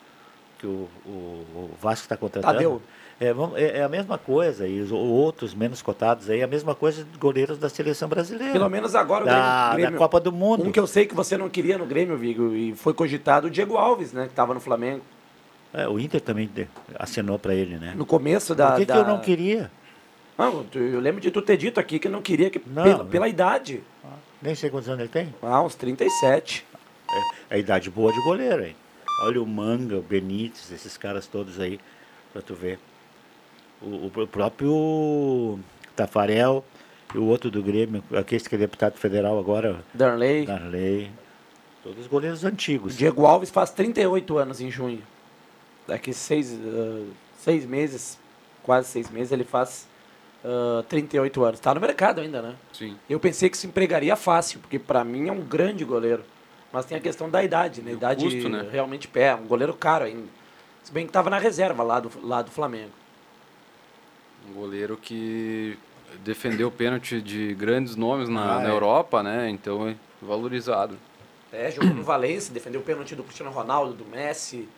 que o, o, o Vasco está contratando. Tadeu. É, é- é a mesma coisa, e os outros menos cotados aí, é a mesma coisa de goleiros da seleção brasileira. Pelo menos agora o da, Grêmio, da Copa do Mundo. Um que eu sei que você não queria no Grêmio, Vigo, e foi cogitado o Diego Alves, né? Que estava no Flamengo. É, o Inter também assinou para ele, né? No começo da. Por que, que da- eu não queria? Tu- eu lembro de tu ter dito aqui que não queria que, Não, pela, pela idade. Nem sei quantos anos ele tem. Ah, uns 37. É, é a idade boa de goleiro, hein? Olha o Manga, o Benítez, esses caras todos aí, pra tu ver. O, o próprio Tafarel e o outro do Grêmio, aquele que é deputado federal agora. Darley. Darley. Todos goleiros antigos. Diego Alves faz 38 anos em junho. Daqui seis, uh, seis meses, quase seis meses, ele faz uh, 38 anos. Tá no mercado ainda, né? Sim. Eu pensei que se empregaria fácil, porque para mim é um grande goleiro. Mas tem a questão da idade, né? Idade custo, né? realmente pé, um goleiro caro ainda. Se bem que estava na reserva lá do, lá do Flamengo. Um goleiro que defendeu pênalti de grandes nomes na, Ah, na é. Europa, né? Então é valorizado. É, jogou no Valência, defendeu o pênalti do Cristiano Ronaldo, do Messi.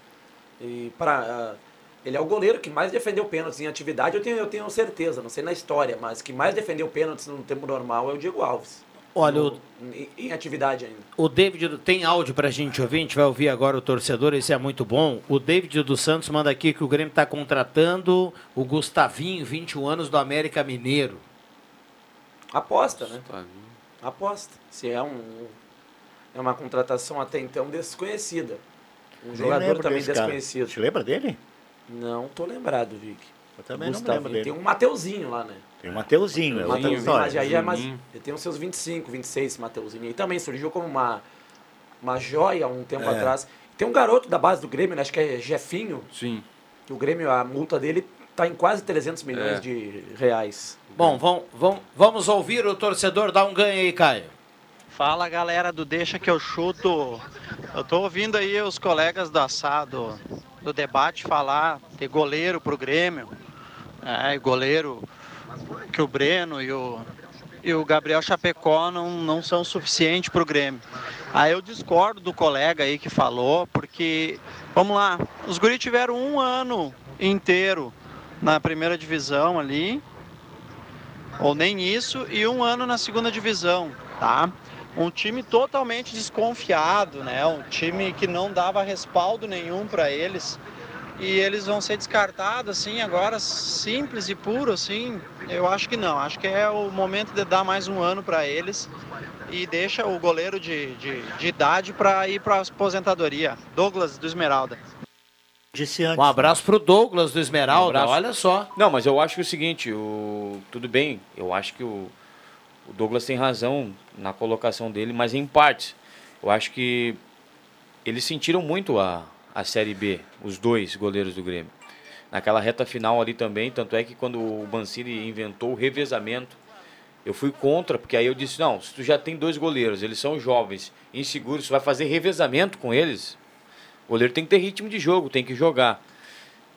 E para ele é o goleiro que mais defendeu pênaltis em atividade, eu tenho, eu tenho certeza, não sei na história, mas que mais defendeu pênaltis no tempo normal é o Diego Alves. Olha, o, Em, em atividade ainda. o David tem áudio pra gente ouvir, a gente vai ouvir agora o torcedor, esse é muito bom. O David dos Santos manda aqui que o Grêmio está contratando o Gustavinho, 21 anos, do América Mineiro. Aposta, né? Tá. Aposta. Se é um é uma contratação até então desconhecida. Um jogador também cara. desconhecido. Te lembra dele? Não tô lembrado, Vic. Eu também não Gustavinho. lembro dele. Tem um Mateuzinho lá, né? Tem o Mateuzinho, é outra Mateuzinho, história. mas aí é mais, ele tem os seus 25, 26, esse Mateuzinho. E também surgiu como uma, uma joia um tempo É. atrás. Tem um garoto da base do Grêmio, né? acho que é Jefinho, Sim. que o Grêmio, a multa dele tá em quase 300 milhões É. de reais. Bom, vamos, vamos, vamos ouvir o torcedor dar um ganho aí, Caio. Fala galera do Deixa que eu chuto. Eu tô ouvindo aí os colegas do assado do debate falar de goleiro pro Grêmio. É, goleiro que o Breno e o, e o Gabriel Chapecó não, não são suficientes pro Grêmio. Aí eu discordo do colega aí que falou, porque, vamos lá, os guris tiveram um ano inteiro na primeira divisão ali, ou nem isso, e um ano na segunda divisão, tá? Um time totalmente desconfiado, né? Um time que não dava respaldo nenhum para eles. E eles vão ser descartados assim agora, simples e puro assim. Eu acho que não. Acho que é o momento de dar mais um ano para eles e deixa o goleiro de, de, de idade para ir para aposentadoria. Douglas do Esmeralda. Disse antes. Um abraço pro Douglas do Esmeralda, Um olha só. Não, mas eu acho que é o seguinte, o... tudo bem, eu acho que o... o Douglas tem razão na colocação dele, mas em partes. Eu acho que eles sentiram muito a, a Série B, os dois goleiros do Grêmio. Naquela reta final ali também, tanto é que quando o Mancini inventou o revezamento, eu fui contra, porque aí eu disse, não, se tu já tem dois goleiros, eles são jovens, inseguros, tu vai fazer revezamento com eles, o goleiro tem que ter ritmo de jogo, tem que jogar.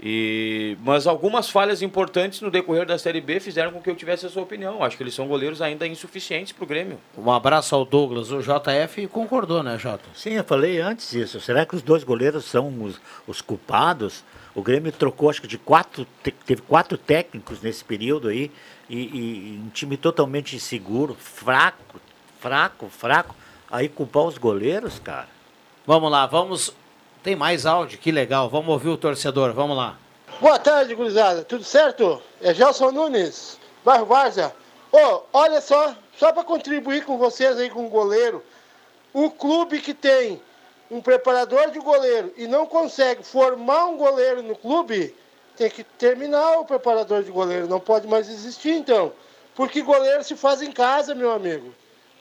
E, mas algumas falhas importantes no decorrer da Série B fizeram com que eu tivesse essa opinião. Acho que eles são goleiros ainda insuficientes para o Grêmio. Um abraço ao Douglas. O JF concordou, né, Jota? Sim, eu falei antes isso. Será que os dois goleiros são os, os culpados? O Grêmio trocou, acho que de quatro, te- teve quatro técnicos nesse período aí, e, e- e um time totalmente inseguro, fraco, fraco, fraco. Aí culpar os goleiros, cara. Vamos lá, vamos. Tem mais áudio, que legal. Vamos ouvir o torcedor, vamos lá. Boa tarde, gurizada. Tudo certo? É Gelson Nunes, bairro Várzea. Ô, olha só, só para contribuir com vocês aí com o goleiro. O clube que tem um preparador de goleiro e não consegue formar um goleiro no clube, tem que terminar o preparador de goleiro. Não pode mais existir, então. Porque goleiro se faz em casa, meu amigo.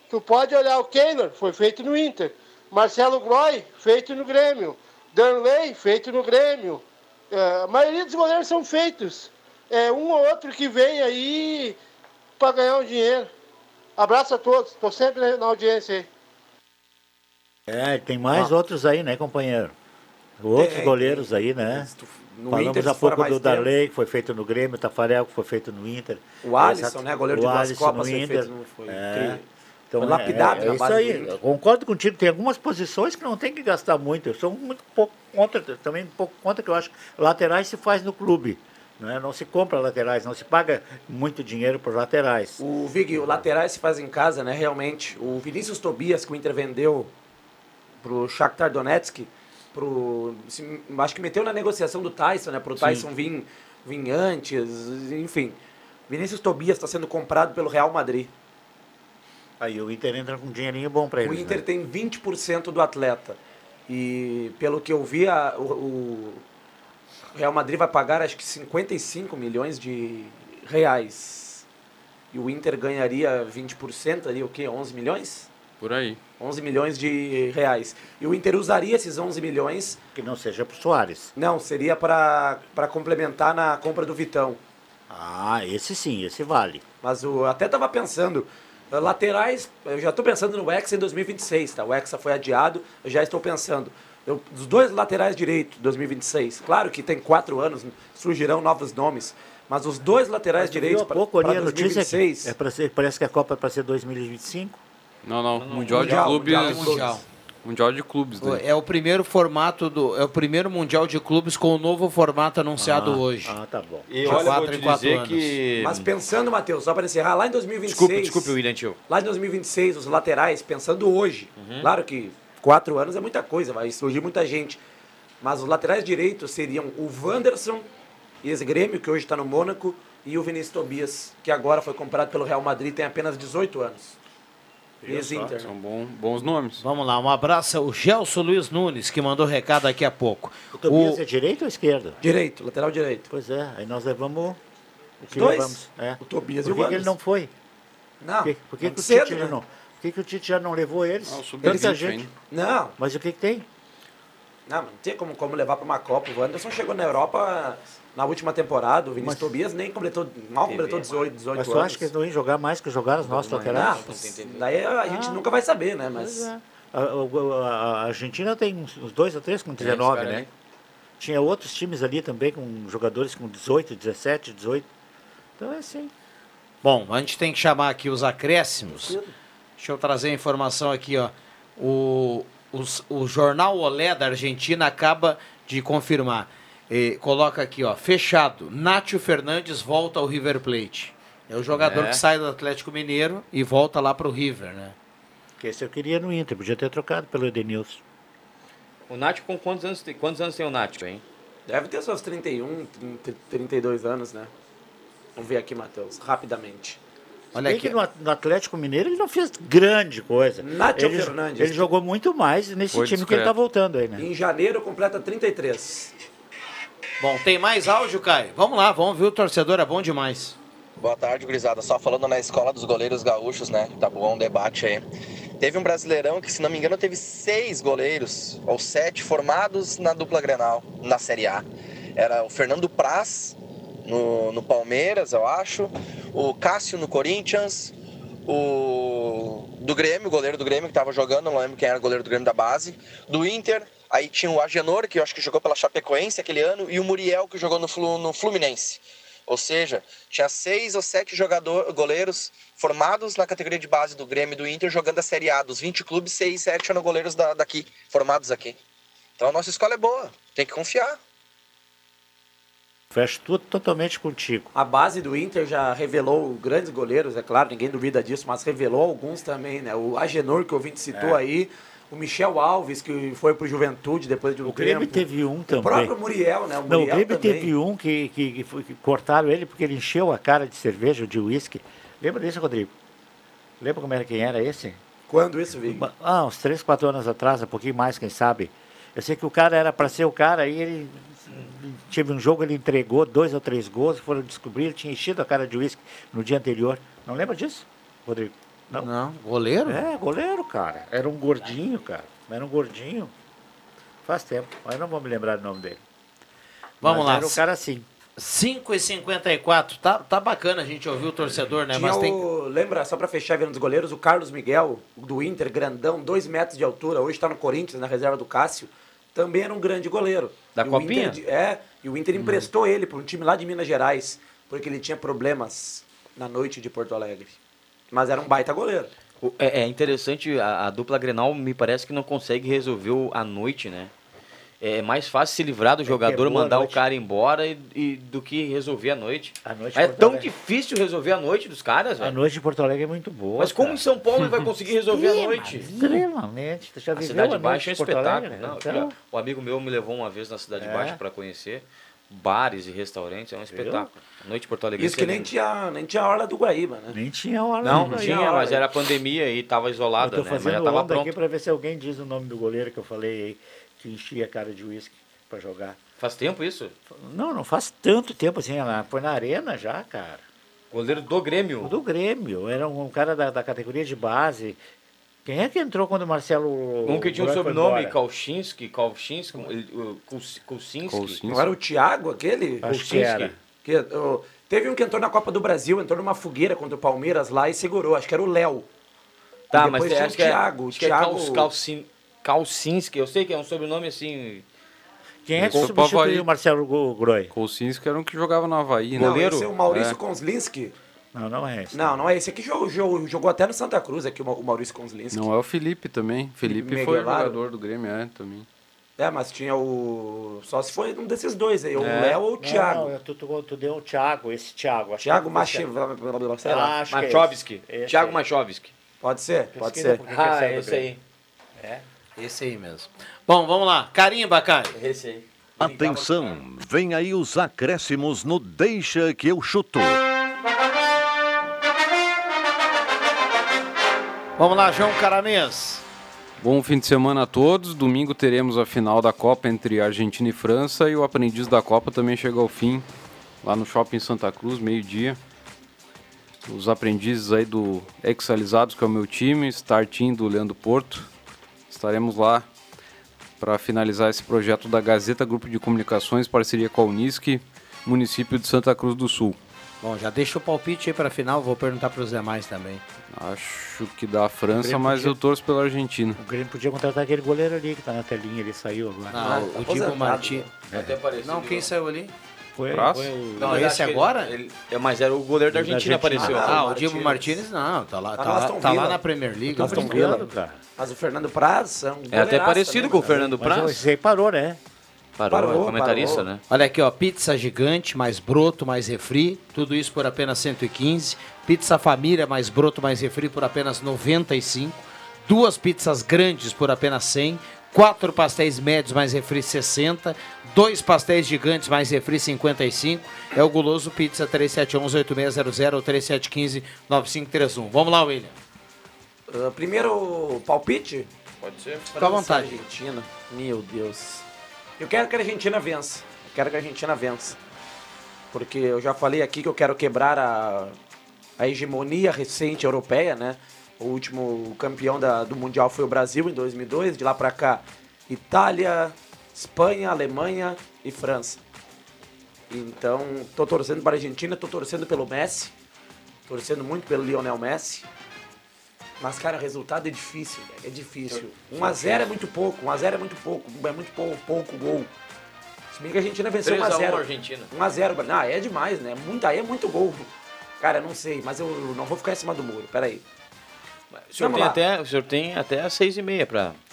Tu pode olhar o Keylor, foi feito no Inter. Marcelo Groy, feito no Grêmio. Danley, feito no Grêmio. É, a maioria dos goleiros são feitos. É um ou outro que vem aí para ganhar um dinheiro. Abraço a todos, estou sempre na- audiência aí. É, tem mais Ah. outros aí, né, companheiro? Outros Tem, goleiros aí, né? No Falamos Inter, há pouco do Darley, que foi feito no Grêmio, o Tafarel, que foi feito no Inter. O Alisson, Exato. né, goleiro O de duas Alisson Copas, no foi Inter. feito no- foi É. incrível. Então, é- lapidado é, na isso aí. Eu concordo contigo, tem algumas posições que não tem que gastar muito. Eu sou muito pouco contra, também um pouco contra, que eu acho que laterais se faz no clube. Né? Não se compra laterais, não se paga muito dinheiro por laterais. O Vig, o laterais se faz em casa, né? Realmente. O Vinícius Tobias, que o Inter vendeu pro Shakhtar Donetsk, pro, se- acho que meteu na negociação do Tyson, né? Pro Sim. Tyson vir, vir antes, enfim. Vinícius Tobias está sendo comprado pelo Real Madrid. Aí o Inter entra com um dinheirinho bom para O eles. Inter né? tem 20% do atleta. E pelo que eu vi, a- o, o Real Madrid vai pagar acho que 55 milhões de reais. E o Inter ganharia 20% ali, o quê? 11 milhões? Por aí. 11 milhões de reais. E o Inter usaria esses 11 milhões... Que não seja pro Soares. Não, seria para complementar na compra do Vitão. Ah, esse sim, esse vale. Mas eu até tava pensando, laterais, eu já estou pensando no Hexa em 2026, tá? O Hexa foi adiado, eu já estou pensando. Eu, os dois laterais direito, 2026. Claro que tem quatro anos, surgirão novos nomes. Mas os dois laterais direitos para pouco ali a notícia 2026. que é pra ser, parece que a Copa é para ser 2025. Não, não. mundial, de Mundial, Clubes. Mundial. Mundial. Mundial de Clubes. Né? É o primeiro formato do. É o primeiro Mundial de Clubes com o novo formato anunciado Ah, hoje. Ah, tá bom. E De olha, quatro vou te quatro dizer anos. que... Mas pensando, Matheus, só para encerrar, lá em 2026. Desculpe, desculpe, William Tio. Lá em 2026, os laterais, pensando hoje, Uhum. claro que quatro anos é muita coisa, vai surgir muita gente. Mas os laterais direitos seriam o Wanderson, ex-grêmio, que hoje está no Mônaco, e o Vinícius Tobias, que agora foi comprado pelo Real Madrid, tem apenas 18 anos. Ex-Inter. São bom, bons nomes. Vamos lá, um abraço ao Gelson Luiz Nunes, que mandou recado daqui a pouco. O Tobias é direito ou esquerda? Direito, lateral direito. Pois é, aí nós levamos o que dois? levamos. É. O Tobias Por e o que, que ele não foi? Não, Por que, por que, que o cedo, Tite já né? não? Por que, que o Tite já não levou eles? Ah, o Tanta sub-20 gente. ainda. Não, Mas o que, que tem? não, não tinha como, como levar para uma Copa. O Wanderson chegou na Europa na última temporada, o Vinícius Mas- Tobias nem completou, mal completou 18, 18 Mas tu anos. acha que eles não iam jogar mais que jogaram os nossos Não, laterais? daí a gente nunca vai saber, né? Mas Ah. É. A, a- a- Argentina tem uns, uns dois ou três com 19, cara né? Tinha outros times ali também com jogadores com 18, 17, 18. Então é assim. Bom, a gente tem que chamar aqui os acréscimos. Deixa eu trazer a informação aqui, ó. O, os- o jornal Olé da Argentina acaba de confirmar. Eh, coloca aqui, ó, fechado. Nátio Fernandes volta ao River Plate. É o jogador É. que sai do Atlético Mineiro e volta lá pro River, né? Que esse eu queria no Inter, podia ter trocado pelo Edenilson. O Nático com quantos anos tem? Quantos anos tem o Nático, hein? deve ter seus 31, 30, 32 anos, né? Vamos ver aqui, Matheus, rapidamente. Olha aqui. que no, Atlético Mineiro ele não fez grande coisa. Nátio ele, Fernandes. ele jogou muito mais nesse Foi time que ele tá discreto. voltando aí, né? Em janeiro completa 33. Bom, tem mais áudio, Caio? Vamos lá, vamos ver o torcedor, é bom demais. Boa tarde, gurizada. Só falando na escola dos goleiros gaúchos, né? Tá bom um debate aí. Teve um brasileirão que, se não me engano, teve seis goleiros, ou sete, formados na dupla Grenal, na Série A. Era o Fernando Praz, no, no Palmeiras, eu acho. O Cássio, no Corinthians. O do Grêmio, o goleiro do Grêmio, que tava jogando, não lembro quem era o goleiro do Grêmio da base. Do Inter, aí tinha o Agenor, que eu acho que jogou pela Chapecoense aquele ano, e o Muriel, que jogou no, Flu- no Fluminense. Ou seja, tinha seis ou sete jogador, goleiros formados na categoria de base do Grêmio e do Inter jogando a Série A. Dos 20 clubes, seis, sete eram goleiros da- daqui, formados aqui. Então a nossa escola é boa, tem que confiar. Fecho tudo totalmente contigo. A base do Inter já revelou grandes goleiros, é claro, ninguém duvida disso, mas revelou alguns também, né? O Agenor, que o ouvinte citou É. aí, o Michel Alves, que foi pro Juventude depois de um O Grêmio tempo. teve um O também. próprio Muriel, né? O Não, o Muriel Grêmio também. teve um que, que, que foi- que cortaram ele porque ele encheu a cara de cerveja, de uísque. Lembra desse, Rodrigo? Lembra como era quem era esse? Quando isso, Vig? Ah, uns 3, 4 anos atrás, um pouquinho mais, quem sabe. Eu sei que o cara era para ser o cara, aí ele teve um jogo, ele entregou dois ou três gols, foram descobrir, ele tinha enchido a cara de uísque no dia anterior. Não lembra disso, Rodrigo? Não. Não, goleiro? É, goleiro, cara. Era um gordinho, cara. Era um gordinho. Faz tempo, mas não vou me lembrar o nome dele. Vamos Mas lá. Era um cara assim. 5 e 54 tá, tá bacana a gente ouvir o torcedor, né? Tinha Mas tem. o, lembra, só pra fechar vendo os goleiros, o Carlos Miguel, do Inter, grandão, dois metros de altura, hoje tá no Corinthians, na reserva do Cássio, também era um grande goleiro. Da E Copinha? Inter, é, e o Inter emprestou ele para um time lá de Minas Gerais, porque ele tinha problemas na noite de Porto Alegre. Mas era um baita goleiro. É, é interessante, a, a dupla Grenal me parece que não consegue resolver o- a noite, né? É mais fácil se livrar do jogador, boa a mandar o cara embora e, e- do que resolver a noite. A noite é tão difícil resolver a noite dos caras, A velho. noite de Porto Alegre é muito boa. Mas como cara. em São Paulo ele vai conseguir resolver a noite? Extremamente. Tu já A Cidade a Baixa é um espetáculo. Não, Então, O amigo meu me levou uma vez na Cidade É. Baixa para conhecer. Bares e restaurantes, é um espetáculo. A noite em Porto Alegre. Isso que nem tinha, nem tinha Orla do Guaíba, né? Nem tinha hora. Não, não tinha, mas era pandemia e tava isolada, Eu tô né? Mas já fazendo tava onda pronto. aqui pra ver se alguém diz o nome do goleiro que eu falei aí, que enchia a cara de uísque pra jogar. Faz tempo isso? Não, não faz tanto tempo assim, ela foi na arena já, cara. Goleiro do Grêmio? Do Grêmio, era um cara da, da categoria de base. Quem é que entrou quando o Marcelo... Um que tinha um sobrenome, o Kus- Kucinski. Não era o Thiago aquele? Acho que era. Que, ô, teve um que entrou na Copa do Brasil, entrou numa fogueira contra o Palmeiras lá e segurou. Acho que era o Léo. Tá, mas depois é, tinha acho o que é, Thiago. acho que é Thiago... Kausin- Kausinski, eu sei que é um sobrenome assim... Quem é que substituiu o Marcelo Groi? Kolsinski era um que jogava no Havaí, né? Não, esse é o Maurício É. Konzlinski. Não, não é esse. Não, não é esse aqui jogou, jogou, jogou até no Santa Cruz, aqui o Ma- o Maurício Konzlinski. Não é o Felipe também. Felipe Felipe foi jogador do Grêmio, é, também. É, mas tinha o. Só se foi um desses dois aí, o É. Léo ou o Não, Thiago. Não, tu, tu, tu deu o Thiago, esse Thiago. acho Thiago Machi... sei lá. Acho que é Machovski. Thiago aí. Machovski. Pode ser, pode ser. Ah, esse aí. É, esse aí mesmo. Bom, vamos lá. Carimba, Caio. Esse aí. Atenção, vem aí os acréscimos no Deixa que eu chuto. Vamos lá, João Caramês. Bom fim de semana a todos. Domingo teremos a final da Copa entre Argentina e França e o aprendiz da Copa também chega ao fim lá no Shopping Santa Cruz, meio-dia. Os aprendizes aí do Exalizados, que é o meu time, Star Team do Leandro Porto. Estaremos lá para finalizar esse projeto da Gazeta Grupo de Comunicações, parceria com a Unisc, município de Santa Cruz do Sul. Bom, já deixa o palpite aí para final, vou perguntar para os demais também. Acho que dá a França, mas podia- eu torço pela Argentina. O Grêmio podia contratar aquele goleiro ali que tá na telinha, ele saiu agora. Ah, o Diego Martins. Parecido. Não, quem saiu ali? Foi, Praça? foi o... Não, esse agora? ele- ele- é, mas era o goleiro da Da Argentina, Argentina. apareceu. Ah, o Martins. Diego Martins não, tá lá, Tá lá, tá lá na Premier League. Aston Villa. cara. Mas o Fernando Praz é um É até parecido também, com o mas- Fernando Mas Praz. esse aí parou, né? Parou, Parou, é comentarista, parou. né? Olha aqui, ó, pizza gigante, mais broto, mais refri, tudo isso por apenas 115. Pizza família, mais broto, mais refri por apenas 95. Duas pizzas grandes por apenas 100. Quatro pastéis médios mais refri 60. Dois pastéis gigantes mais refri 55. É o Guloso Pizza 3711-8600 ou 3715-9531. Vamos lá, William. Ah, primeiro palpite? Pode ser. Fica à vontade. Argentina. Meu Deus. Eu quero que a Argentina vença. Eu quero que a Argentina vença. Porque eu já falei aqui que eu quero quebrar a, a hegemonia recente europeia, né? O último campeão da- do Mundial foi o Brasil em 2002. De lá pra cá, Itália, Espanha, Alemanha e França. Então, tô torcendo para a Argentina, tô torcendo pelo Messi. Torcendo muito pelo Lionel Messi. Mas, cara, o resultado é difícil, velho. É difícil. 1x0 é muito pouco, 1x0 é muito pouco, é muito pouco, pouco gol. Se bem que a Argentina venceu 3 a 1 1x0. Argentina. 1x0, não, aí é demais, né? Muito, aí é muito gol. Cara, não sei, mas eu não vou ficar em cima do muro, peraí. O senhor, Vamos tem lá. até, o senhor tem até às seis e meia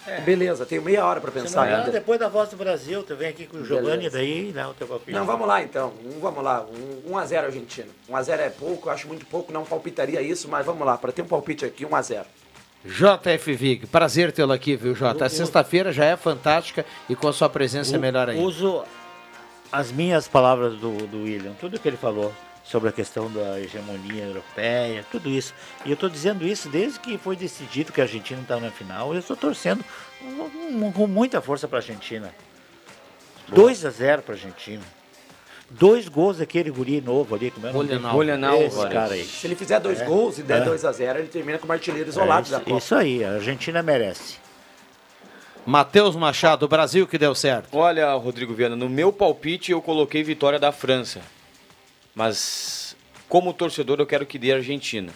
pra... Beleza, tenho meia hora não pensar engano, ainda. depois da Voz do Brasil, tu vem aqui com o Giovanni, Beleza. daí dá o teu palpite. Não, vamos lá então. Um, vamos lá. Um, 1x0 Argentina. 1x0 é pouco, eu acho muito pouco, não palpitaria isso, mas vamos lá. Para ter um palpite aqui, 1x0. JF Vig, prazer tê-lo aqui, viu, Jota? A sexta-feira já é fantástica e com a sua presença é melhor ainda. Uso as minhas palavras do, do William, tudo que ele falou sobre a questão da hegemonia europeia, tudo isso. E eu estou dizendo isso desde que foi decidido que a Argentina está na final. Eu estou torcendo com- muita força para a Argentina. 2 a 0 para a Argentina. Dois gols daquele guri novo ali, como é o nome dele? Julian Esse cara aí. Se ele fizer dois É. gols e der É. 2x0, ele termina como artilheiro isolado É da isso, Copa. isso aí, a Argentina merece. Matheus Machado, Brasil que deu certo. Olha, Rodrigo Viana, no meu palpite eu coloquei vitória da França. Mas como torcedor eu quero que dê a Argentina.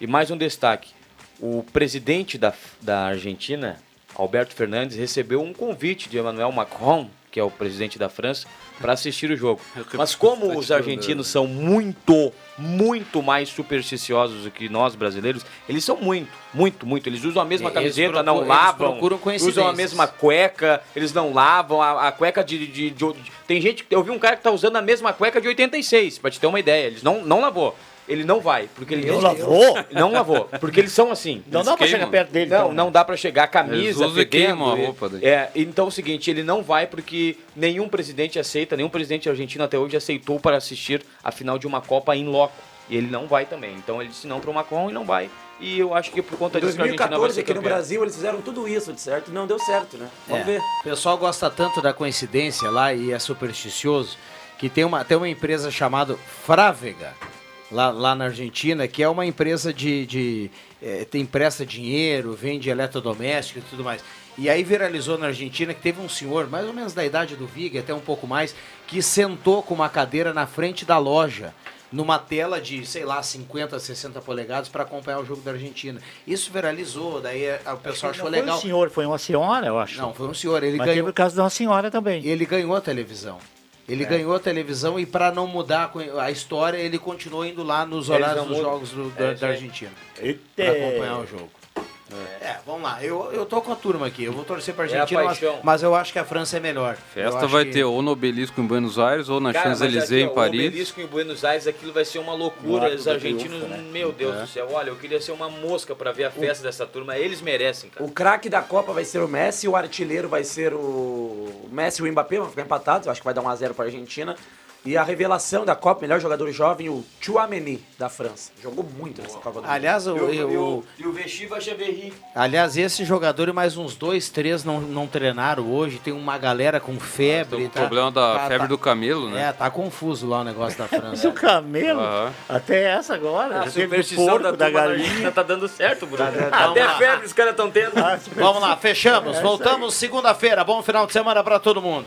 E mais um destaque. O presidente da, da Argentina, Alberto Fernandes, recebeu um convite de Emmanuel Macron, que é o presidente da França, para assistir o jogo. Mas como os argentinos são muito, muito mais supersticiosos do que nós brasileiros, eles são muito, muito, muito. Eles usam a mesma camiseta, não procuram- eles lavam, procuram usam a mesma cueca, eles não lavam, a, a cueca de, de- de- de- Tem gente. Eu vi um cara que tá usando a mesma cueca de 86, pra te ter uma ideia. Eles não, não lavou. Ele não vai. Porque ele Não lavou? Não lavou. Porque eles são assim. Não dá pra queimam. chegar perto dele. Não, então, né? não dá pra chegar a camisa, Eles fedendo, queimam a e- roupa daí. É, então é o seguinte, ele não vai porque nenhum presidente aceita, nenhum presidente argentino até hoje aceitou para assistir a final de uma Copa em loco. E ele não vai também. Então ele disse não pro Macron e não vai. E eu acho que por conta disso que a Argentina vai 2014, ser aqui no. Brasil, eles fizeram tudo isso, de certo, e não deu certo, né? Vamos É. ver. O pessoal gosta tanto da coincidência lá e é supersticioso que tem uma, tem uma empresa chamada Frávega, lá, lá na Argentina, que é uma empresa de. de é, tem empresta dinheiro, vende eletrodoméstico e tudo mais. E aí viralizou na Argentina que teve um senhor, mais ou menos da idade do Vig, até um pouco mais, que sentou com uma cadeira na frente da loja. Numa tela de, sei lá, 50, 60 polegadas para acompanhar o jogo da Argentina. Isso viralizou, daí o pessoal Não achou foi legal. um senhor, foi uma senhora, eu acho. Não, foi um senhor. Ele Mas ganhou. teve o caso de uma senhora também. Ele ganhou a televisão. Ele É. ganhou a televisão e para não mudar a história, ele continuou indo lá nos horários dos jogos do- É da. Argentina. Eita. Para acompanhar o jogo. É, vamos lá. Eu, eu tô com a turma aqui. Eu vou torcer pra É a Argentina, mas, paixão. mas eu acho que a França é melhor. Festa vai que- ter ou no Obelisco em Buenos Aires ou na mas Champs-Élysées em Paris. O obelisco em Buenos Aires, aquilo vai ser uma loucura. Os argentinos, Triunfo, né? meu Deus É. do céu, olha, eu queria ser uma mosca pra ver a festa dessa turma. Eles merecem, cara. O craque da Copa vai ser o Messi, o artilheiro vai ser o o Messi e o Mbappé, vão ficar empatados, eu acho que vai dar 1x0 para a Argentina. E a revelação da Copa, melhor jogador jovem, o Chouameni, da França. Jogou muito nessa Copa do Mundo. Aliás, o, E o Vestiva Cheverry. aliás, esse jogador e mais uns dois, três não, não treinaram hoje. Tem uma galera com febre. O tá- problema da tá- febre tá- do camelo, né? É, tá confuso lá o negócio da França. Seu camelo? Aham. Até essa agora. A do superstição porco, da, da, galinha. Tá dando certo, Bruno. Até febre os caras estão tendo. Ah, Vamos lá, fechamos. Voltamos segunda-feira. Bom final de semana para todo mundo.